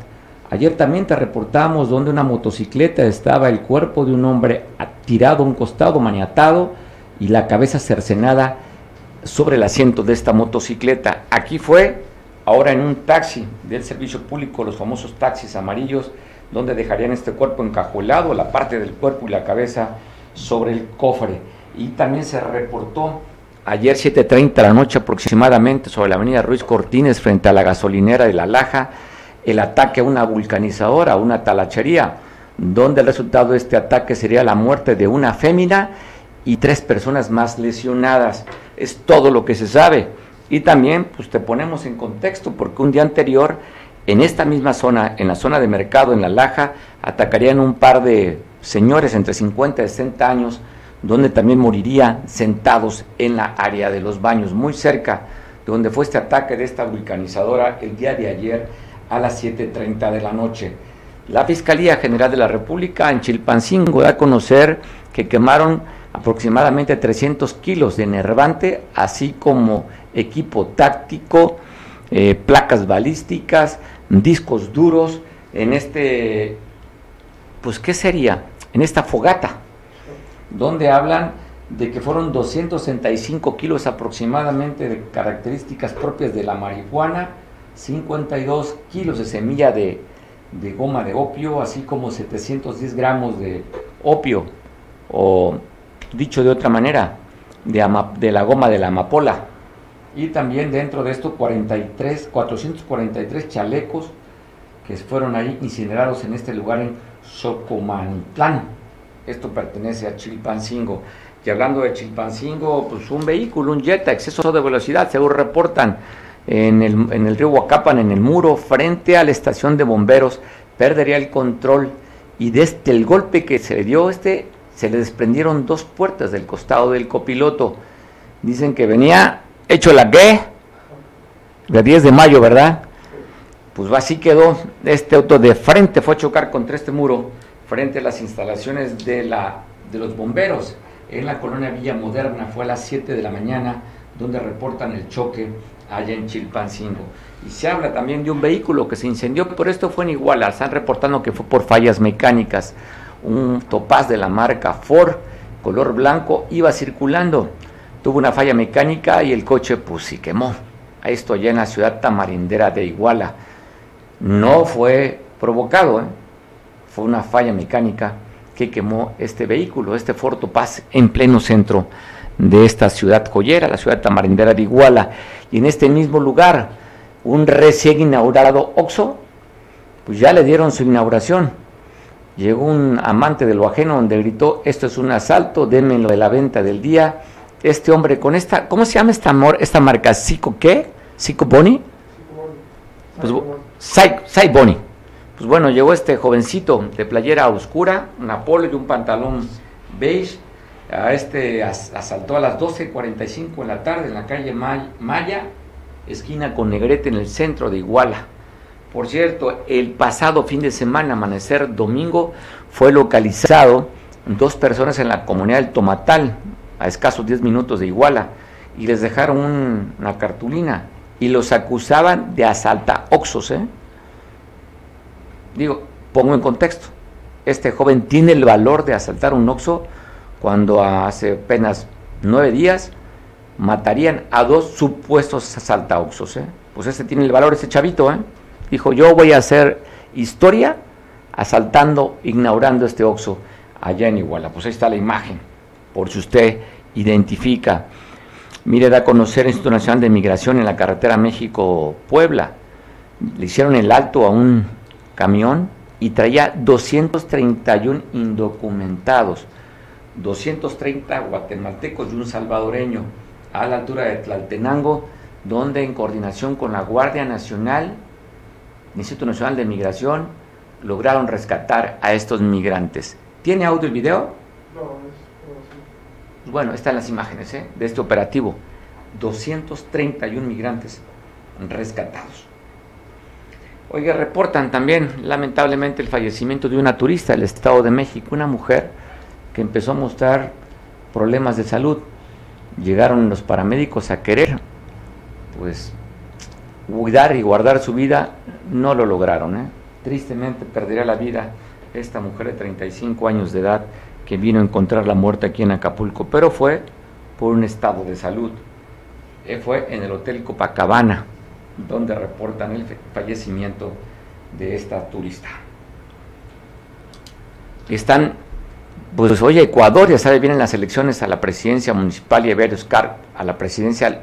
Ayer también te reportamos donde una motocicleta estaba el cuerpo de un hombre tirado a un costado, maniatado, y la cabeza cercenada sobre el asiento de esta motocicleta. Aquí fue, ahora en un taxi del servicio público, los famosos taxis amarillos, donde dejarían este cuerpo encajolado, la parte del cuerpo y la cabeza sobre el cofre. Y también se reportó ayer 7.30 de la noche aproximadamente sobre la avenida Ruiz Cortines frente a la gasolinera de La Laja, el ataque a una vulcanizadora, una talachería, donde el resultado de este ataque sería la muerte de una fémina y tres personas más lesionadas. Es todo lo que se sabe. Y también pues te ponemos en contexto porque un día anterior en esta misma zona, en la zona de mercado, en La Laja, atacarían un par de señores entre 50 y 60 años, donde también morirían sentados en la área de los baños, muy cerca de donde fue este ataque de esta vulcanizadora el día de ayer a las 7.30 de la noche. La Fiscalía General de la República en Chilpancingo da a conocer que quemaron aproximadamente 300 kilos de nervante, así como equipo táctico, eh, placas balísticas, discos duros en este, pues, ¿qué sería? En esta fogata, donde hablan de que fueron 265 kilos aproximadamente de características propias de la marihuana, 52 kilos de semilla de, de goma de opio, así como 710 gramos de opio, o dicho de otra manera, de, de la goma de la amapola y también dentro de esto 43, 443 chalecos que fueron ahí incinerados en este lugar en Socomantlán. Esto pertenece a Chilpancingo. Y hablando de Chilpancingo, pues un vehículo, un jet a exceso de velocidad, según reportan en el, en el río Huacapan, en el muro, frente a la estación de bomberos, perdería el control y desde este, el golpe que se le dio este, se le desprendieron dos puertas del costado del copiloto. Dicen que venía hecho la que de 10 de mayo, ¿verdad? Pues así quedó este auto de frente, fue a chocar contra este muro frente a las instalaciones de, la, de los bomberos en la colonia Villa Moderna, fue a las 7 de la mañana, donde reportan el choque allá en Chilpancingo. Y se habla también de un vehículo que se incendió, pero esto fue en Iguala, están reportando que fue por fallas mecánicas. Un topaz de la marca Ford, color blanco, iba circulando tuvo una falla mecánica y el coche pues sí quemó. Esto allá en la ciudad tamarindera de Iguala. No fue provocado, ¿eh? fue una falla mecánica que quemó este vehículo, este Ford Paz, en pleno centro de esta ciudad joyera, la ciudad tamarindera de Iguala. Y en este mismo lugar, un recién inaugurado Oxo, pues ya le dieron su inauguración. Llegó un amante de lo ajeno donde gritó, esto es un asalto, denme lo de la venta del día este hombre con esta, ¿cómo se llama esta, amor, esta marca? ¿Sico qué? ¿Sico Boni? Pues, Sai, Boni. Pues bueno, llegó este jovencito de playera oscura, una polo y un pantalón beige. A este asaltó a las 12.45 en la tarde en la calle Maya, esquina con Negrete en el centro de Iguala. Por cierto, el pasado fin de semana, amanecer domingo, fue localizado dos personas en la comunidad del Tomatal, a escasos 10 minutos de Iguala y les dejaron una cartulina y los acusaban de asalta oxos. ¿eh? Digo, pongo en contexto, este joven tiene el valor de asaltar un oxo cuando hace apenas nueve días matarían a dos supuestos asaltaoxos. ¿eh? Pues ese tiene el valor, ese chavito. ¿eh? Dijo, yo voy a hacer historia asaltando, inaugurando este oxo allá en Iguala. Pues ahí está la imagen por si usted identifica. Mire, da a conocer el Instituto Nacional de Migración en la carretera México-Puebla. Le hicieron el alto a un camión y traía 231 indocumentados, 230 guatemaltecos y un salvadoreño a la altura de Tlaltenango, donde en coordinación con la Guardia Nacional, Instituto Nacional de Migración, lograron rescatar a estos migrantes. ¿Tiene audio y video? Bueno, están las imágenes ¿eh? de este operativo. 231 migrantes rescatados. Oiga, reportan también lamentablemente el fallecimiento de una turista del Estado de México, una mujer que empezó a mostrar problemas de salud. Llegaron los paramédicos a querer, pues, cuidar y guardar su vida, no lo lograron. ¿eh? Tristemente perderá la vida esta mujer de 35 años de edad que vino a encontrar la muerte aquí en Acapulco, pero fue por un estado de salud. Eh, fue en el Hotel Copacabana, donde reportan el fallecimiento de esta turista. Están, pues oye, Ecuador, ya sabe, vienen las elecciones a la presidencia municipal y a varios cargos, a la presidencia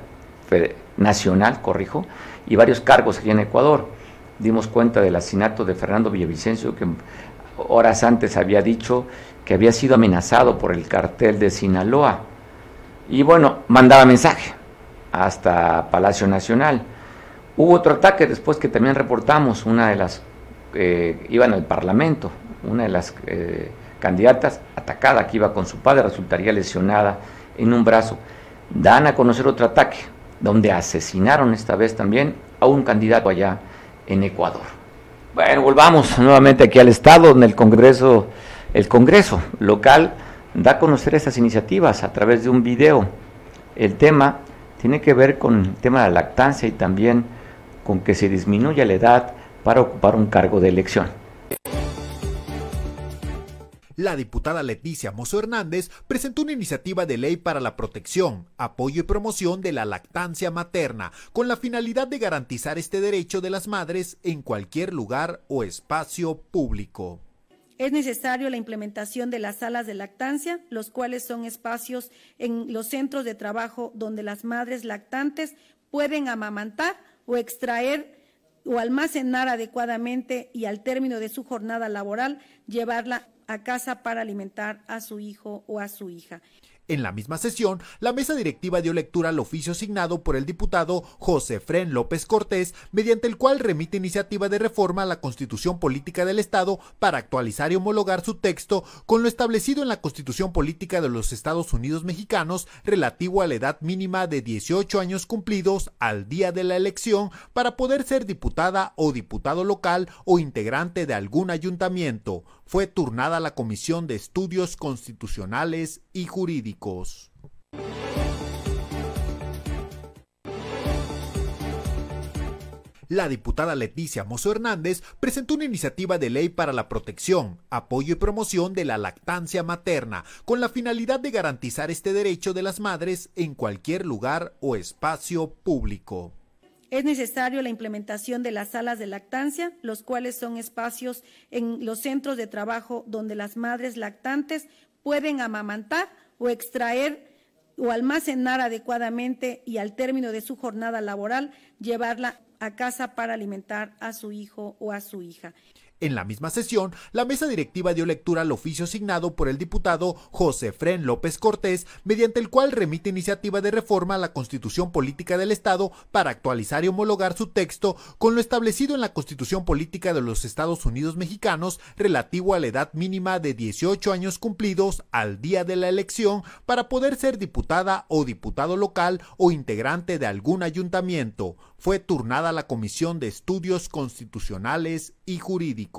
nacional, corrijo, y varios cargos aquí en Ecuador. Dimos cuenta del asesinato de Fernando Villavicencio, que horas antes había dicho que había sido amenazado por el cartel de Sinaloa. Y bueno, mandaba mensaje hasta Palacio Nacional. Hubo otro ataque después que también reportamos, una de las, eh, iban al Parlamento, una de las eh, candidatas atacada que iba con su padre resultaría lesionada en un brazo. Dan a conocer otro ataque, donde asesinaron esta vez también a un candidato allá en Ecuador. Bueno, volvamos nuevamente aquí al Estado, donde el Congreso, el Congreso local da a conocer estas iniciativas a través de un video. El tema tiene que ver con el tema de la lactancia y también con que se disminuya la edad para ocupar un cargo de elección. La diputada Leticia Mozo Hernández presentó una iniciativa de ley para la protección, apoyo y promoción de la lactancia materna, con la finalidad de garantizar este derecho de las madres en cualquier lugar o espacio público. Es necesario la implementación de las salas de lactancia, los cuales son espacios en los centros de trabajo donde las madres lactantes pueden amamantar o extraer o almacenar adecuadamente y al término de su jornada laboral llevarla a casa para alimentar a su hijo o a su hija. En la misma sesión, la mesa directiva dio lectura al oficio asignado por el diputado José Fren López Cortés, mediante el cual remite iniciativa de reforma a la Constitución Política del Estado para actualizar y homologar su texto con lo establecido en la Constitución Política de los Estados Unidos Mexicanos relativo a la edad mínima de 18 años cumplidos al día de la elección para poder ser diputada o diputado local o integrante de algún ayuntamiento. Fue turnada la Comisión de Estudios Constitucionales y Jurídicos. La diputada Leticia Mozo Hernández presentó una iniciativa de ley para la protección, apoyo y promoción de la lactancia materna, con la finalidad de garantizar este derecho de las madres en cualquier lugar o espacio público. Es necesario la implementación de las salas de lactancia, los cuales son espacios en los centros de trabajo donde las madres lactantes pueden amamantar o extraer o almacenar adecuadamente y al término de su jornada laboral llevarla a casa para alimentar a su hijo o a su hija. En la misma sesión, la mesa directiva dio lectura al oficio asignado por el diputado José Fren López Cortés, mediante el cual remite iniciativa de reforma a la Constitución Política del Estado para actualizar y homologar su texto con lo establecido en la Constitución Política de los Estados Unidos Mexicanos relativo a la edad mínima de 18 años cumplidos al día de la elección para poder ser diputada o diputado local o integrante de algún ayuntamiento. Fue turnada la Comisión de Estudios Constitucionales y Jurídicos.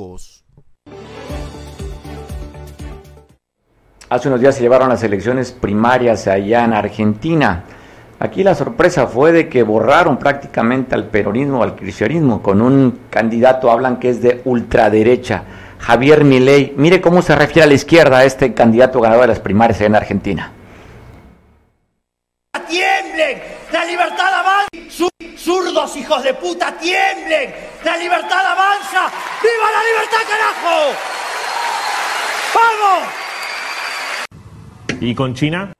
Hace unos días se llevaron las elecciones primarias allá en Argentina. Aquí la sorpresa fue de que borraron prácticamente al peronismo, al cristianismo, con un candidato, hablan que es de ultraderecha, Javier Milei. Mire cómo se refiere a la izquierda a este candidato ganador de las primarias allá en Argentina. ¡Tiemblen! ¡La libertad! ¡Zurdos hijos de puta, tiemblen! ¡La libertad avanza! ¡Viva la libertad, carajo! ¡Vamos! ¿Y con China?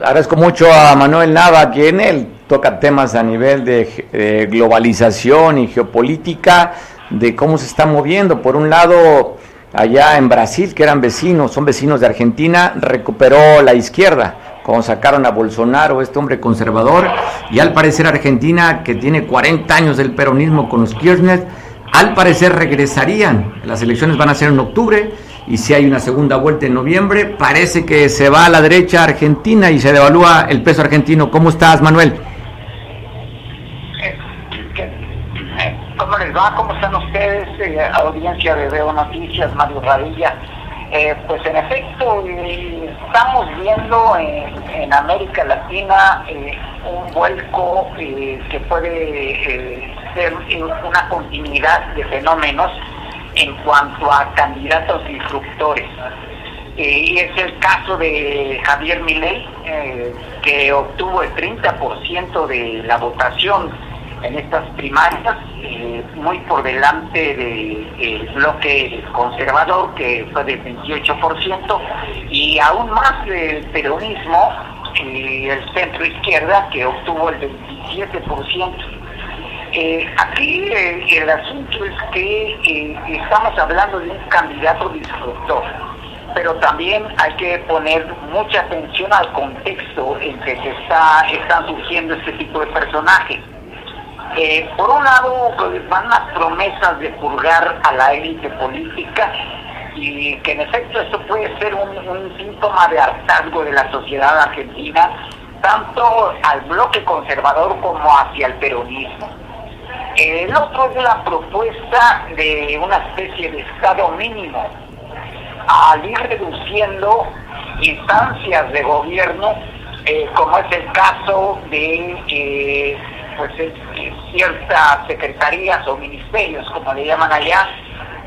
Agradezco mucho a Manuel Nava, quien él toca temas a nivel de globalización y geopolítica. de cómo se está moviendo. Por un lado, allá en Brasil, que eran vecinos, son vecinos de Argentina, recuperó la izquierda, como sacaron a Bolsonaro, este hombre conservador, y al parecer Argentina, que tiene 40 años del peronismo con los Kirchner, al parecer regresarían. Las elecciones van a ser en octubre y si hay una segunda vuelta en noviembre, parece que se va a la derecha Argentina y se devalúa el peso argentino. ¿Cómo estás, Manuel? ¿Cómo les va? ¿Cómo están ustedes? Eh, audiencia de Veo Noticias, Mario Radilla. Eh, pues en efecto, eh, estamos viendo en, América Latina un vuelco que puede ser una continuidad de fenómenos en cuanto a candidatos disruptores. y es el caso de Javier Milei, que obtuvo el 30% de la votación en estas primarias, eh, muy por delante del bloque conservador, que fue del 28%, y aún más del peronismo, y el centro izquierda, que obtuvo el 27%. Eh, aquí eh, el asunto es que estamos hablando de un candidato disruptor, pero también hay que poner mucha atención al contexto en que se está, están surgiendo este tipo de personajes eh, por un lado, van las promesas de purgar a la élite política y que en efecto esto puede ser un, síntoma de hartazgo de la sociedad argentina, tanto al bloque conservador como hacia el peronismo. El otro es la propuesta de una especie de Estado mínimo, al ir reduciendo instancias de gobierno, eh, como es el caso de eh, pues ciertas secretarías o ministerios, como le llaman allá,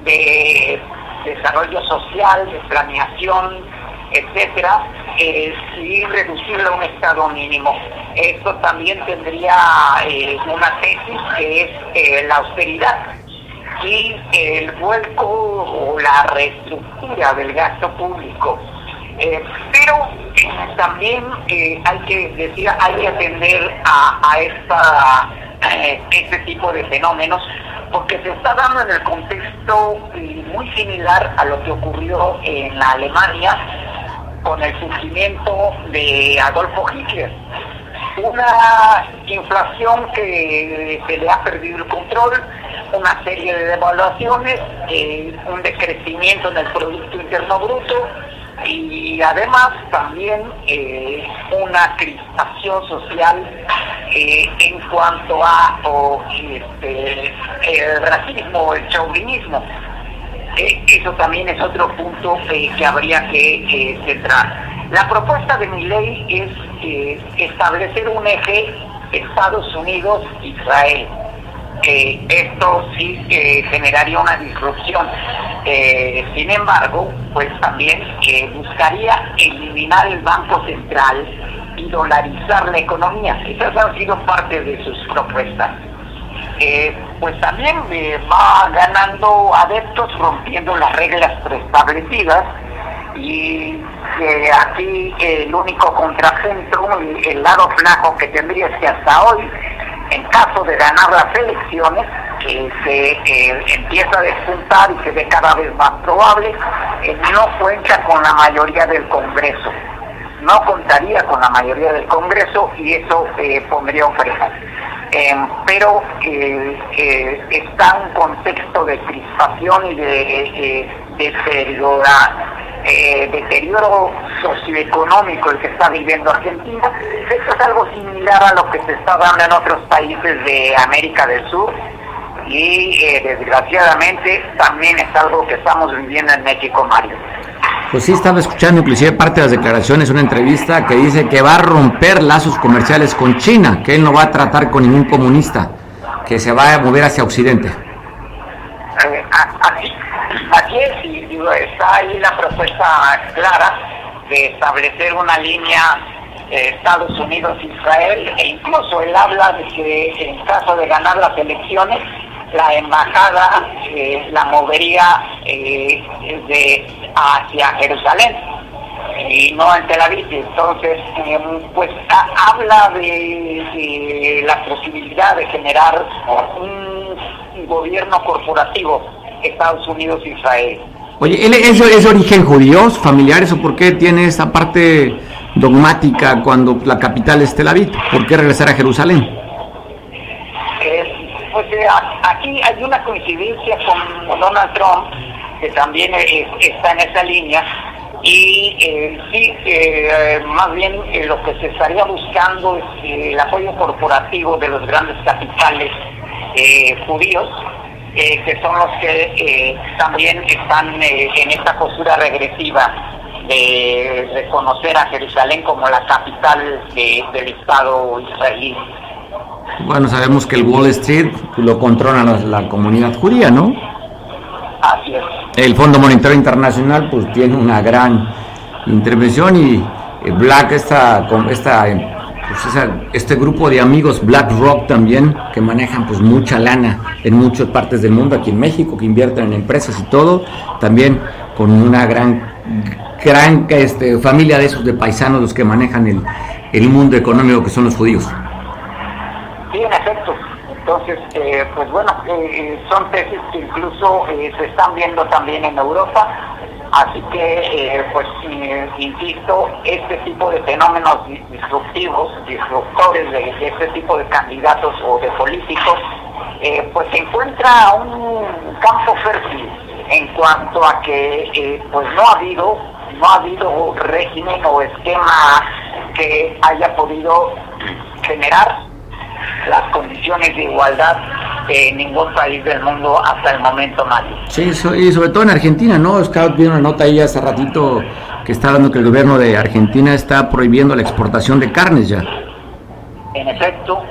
de desarrollo social, de planeación, etcétera, eh, y reducirlo a un estado mínimo. Esto también tendría eh, una tesis que es eh, la austeridad y el vuelco o la reestructura del gasto público. Pero también hay que decir, hay que atender a, esta eh, este tipo de fenómenos, porque se está dando en el contexto eh, muy similar a lo que ocurrió en la Alemania con el surgimiento de Adolfo Hitler. Una inflación que se le ha perdido el control, una serie de devaluaciones, eh, un decrecimiento en el Producto Interno Bruto, y además también eh, una crispación social eh, en cuanto a este, el racismo, el chauvinismo. Eh, eso también es otro punto que habría que centrar. La propuesta de mi ley es establecer un eje Estados Unidos-Israel que esto sí generaría una disrupción. Eh, sin embargo, pues también eh, buscaría eliminar el Banco Central y dolarizar la economía. Esas han sido parte de sus propuestas. Eh, pues también va ganando adeptos rompiendo las reglas preestablecidas y aquí el único contrapunto, el lado flaco que tendría es que hasta hoy en caso de ganar las elecciones, que se eh, empieza a despuntar y se ve cada vez más probable, eh, no cuenta con la mayoría del Congreso. No contaría con la mayoría del Congreso y eso eh, pondría un freno. Pero está un contexto de crispación y de deteriora eh, deterioro socioeconómico el que está viviendo Argentina. Esto es algo similar a lo que se está dando en otros países de América del Sur y eh, desgraciadamente también es algo que estamos viviendo en México, Mario. Pues sí, estaba escuchando inclusive parte de las declaraciones, una entrevista que dice que va a romper lazos comerciales con China, que él no va a tratar con ningún comunista, que se va a mover hacia Occidente. Así, así es, y está ahí la propuesta clara de establecer una línea eh, Estados Unidos-Israel e incluso él habla de que en caso de ganar las elecciones la embajada eh, la movería eh, de, hacia Jerusalén y no en Tel Aviv. Entonces, pues habla de, de, la posibilidad de generar un gobierno corporativo Estados Unidos-Israel. Oye, ¿él es, es origen judío, familiares, o por qué tiene esa parte dogmática cuando la capital es Tel Aviv? ¿Por qué regresar a Jerusalén? Aquí hay una coincidencia con Donald Trump, que también está en esa línea, y eh, sí, eh, más bien eh, lo que se estaría buscando es el apoyo corporativo de los grandes capitales judíos, que son los que también están en esta postura regresiva de reconocer a Jerusalén como la capital de- del Estado israelí. Bueno, sabemos que el Wall Street lo controla la, la comunidad judía, ¿no? Así es. El Fondo Monetario Internacional pues tiene una gran intervención y eh, Black esta, con esta, pues, esa- este grupo de amigos BlackRock también que manejan pues mucha lana en muchas partes del mundo aquí en México que invierten en empresas y todo también con una gran gran este, familia de esos de paisanos los que manejan el, el mundo económico que son los judíos. Entonces, eh, pues bueno, eh, eh, son tesis que incluso eh, se están viendo también en Europa. Así que, pues, insisto, este tipo de fenómenos di- disruptivos, disruptores de, este tipo de candidatos o de políticos, pues se encuentra un campo fértil en cuanto a que, pues no ha habido, no ha habido régimen o esquema que haya podido generar las condiciones de igualdad en ningún país del mundo hasta el momento, Mario. Sí, so- y sobre todo en Argentina, ¿no? Scout vio una nota ahí hace ratito que está dando que el gobierno de Argentina está prohibiendo la exportación de carnes ya. En efecto.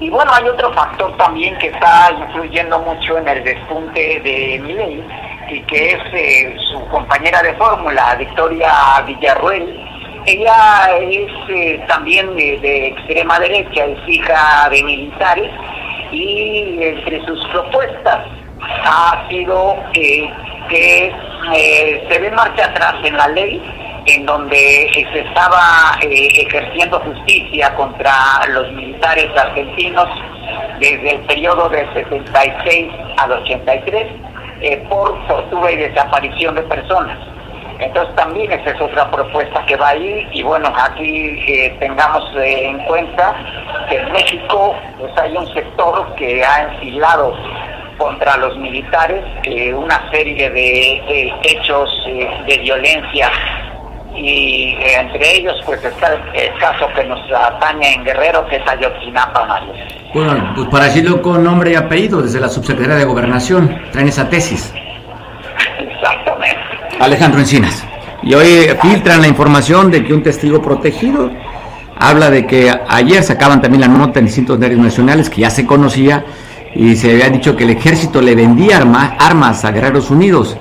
Y bueno, hay otro factor también que está influyendo mucho en el despunte de Milei y que es eh, su compañera de fórmula, Victoria Villarruel. Ella es eh, también de, extrema derecha, es hija de militares y entre sus propuestas ha sido que eh, se ve marcha atrás en la ley en donde se estaba eh, ejerciendo justicia contra los militares argentinos desde el periodo del 76 al 83 eh, por tortura y desaparición de personas. Entonces también esa es otra propuesta que va ahí y bueno, aquí eh, tengamos eh, en cuenta que en México pues hay un sector que ha enfilado contra los militares eh, una serie de, hechos eh, de violencia y eh, entre ellos pues está el, el caso que nos atañe en Guerrero que es Ayotzinapa, Mario. Bueno, pues para decirlo con nombre y apellido, desde la subsecretaría de Gobernación, traen esa tesis. Exactamente. Alejandro Encinas. Y hoy filtran la información de que un testigo protegido habla de que ayer sacaban también la nota en distintos diarios nacionales que ya se conocía y se había dicho que el ejército le vendía arma- armas a Guerreros Unidos.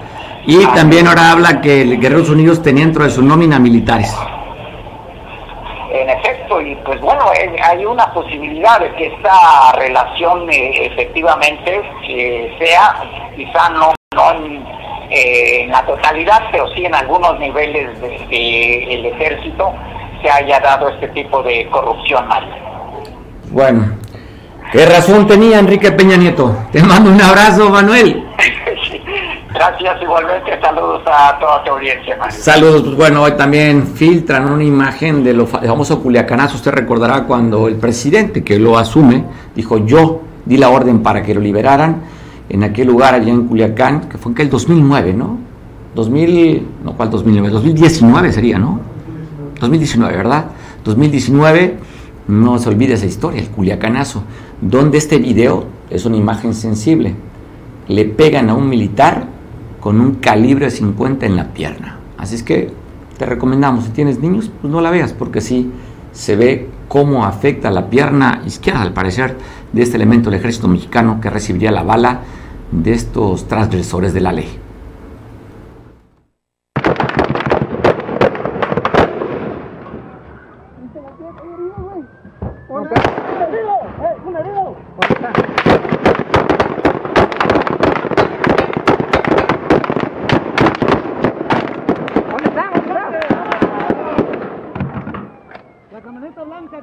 Y también ahora habla que Guerreros Unidos tenía dentro de su nómina militares. En efecto, y pues bueno, eh, hay una posibilidad de que esta relación eh, efectivamente eh, sea, quizá no, no en, eh, en la totalidad, pero sí en algunos niveles del de, el ejército se haya dado este tipo de corrupción, Mario. Bueno, ¿qué razón tenía Enrique Peña Nieto? Te mando un abrazo, Manuel. Gracias igualmente, saludos a toda tu audiencia, Mario. Saludos, pues bueno, hoy también filtran una imagen de lo fa- famoso Culiacanazo. Usted recordará cuando el presidente que lo asume dijo: Yo di la orden para que lo liberaran en aquel lugar allá en Culiacán, que fue en el 2009, ¿no? 2000, no, ¿cuál 2009? 2019 sería, ¿no? 2019, ¿verdad? 2019, no se olvide esa historia, el Culiacanazo, donde este video es una imagen sensible. Le pegan a un militar con un calibre 50 en la pierna. Así es que te recomendamos, si tienes niños, pues no la veas, porque sí se ve cómo afecta la pierna izquierda, al parecer, de este elemento del ejército mexicano que recibiría la bala de estos transgresores de la ley. La camioneta blanca.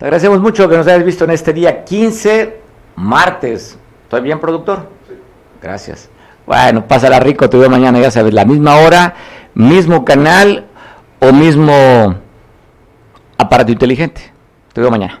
Ah, Agradecemos mucho que nos hayas visto en este día 15, martes. ¿Estoy bien, productor? Sí. Gracias. Bueno, pásala rico, te veo mañana, ya sabes, la misma hora, mismo canal o mismo aparato inteligente. Te veo mañana.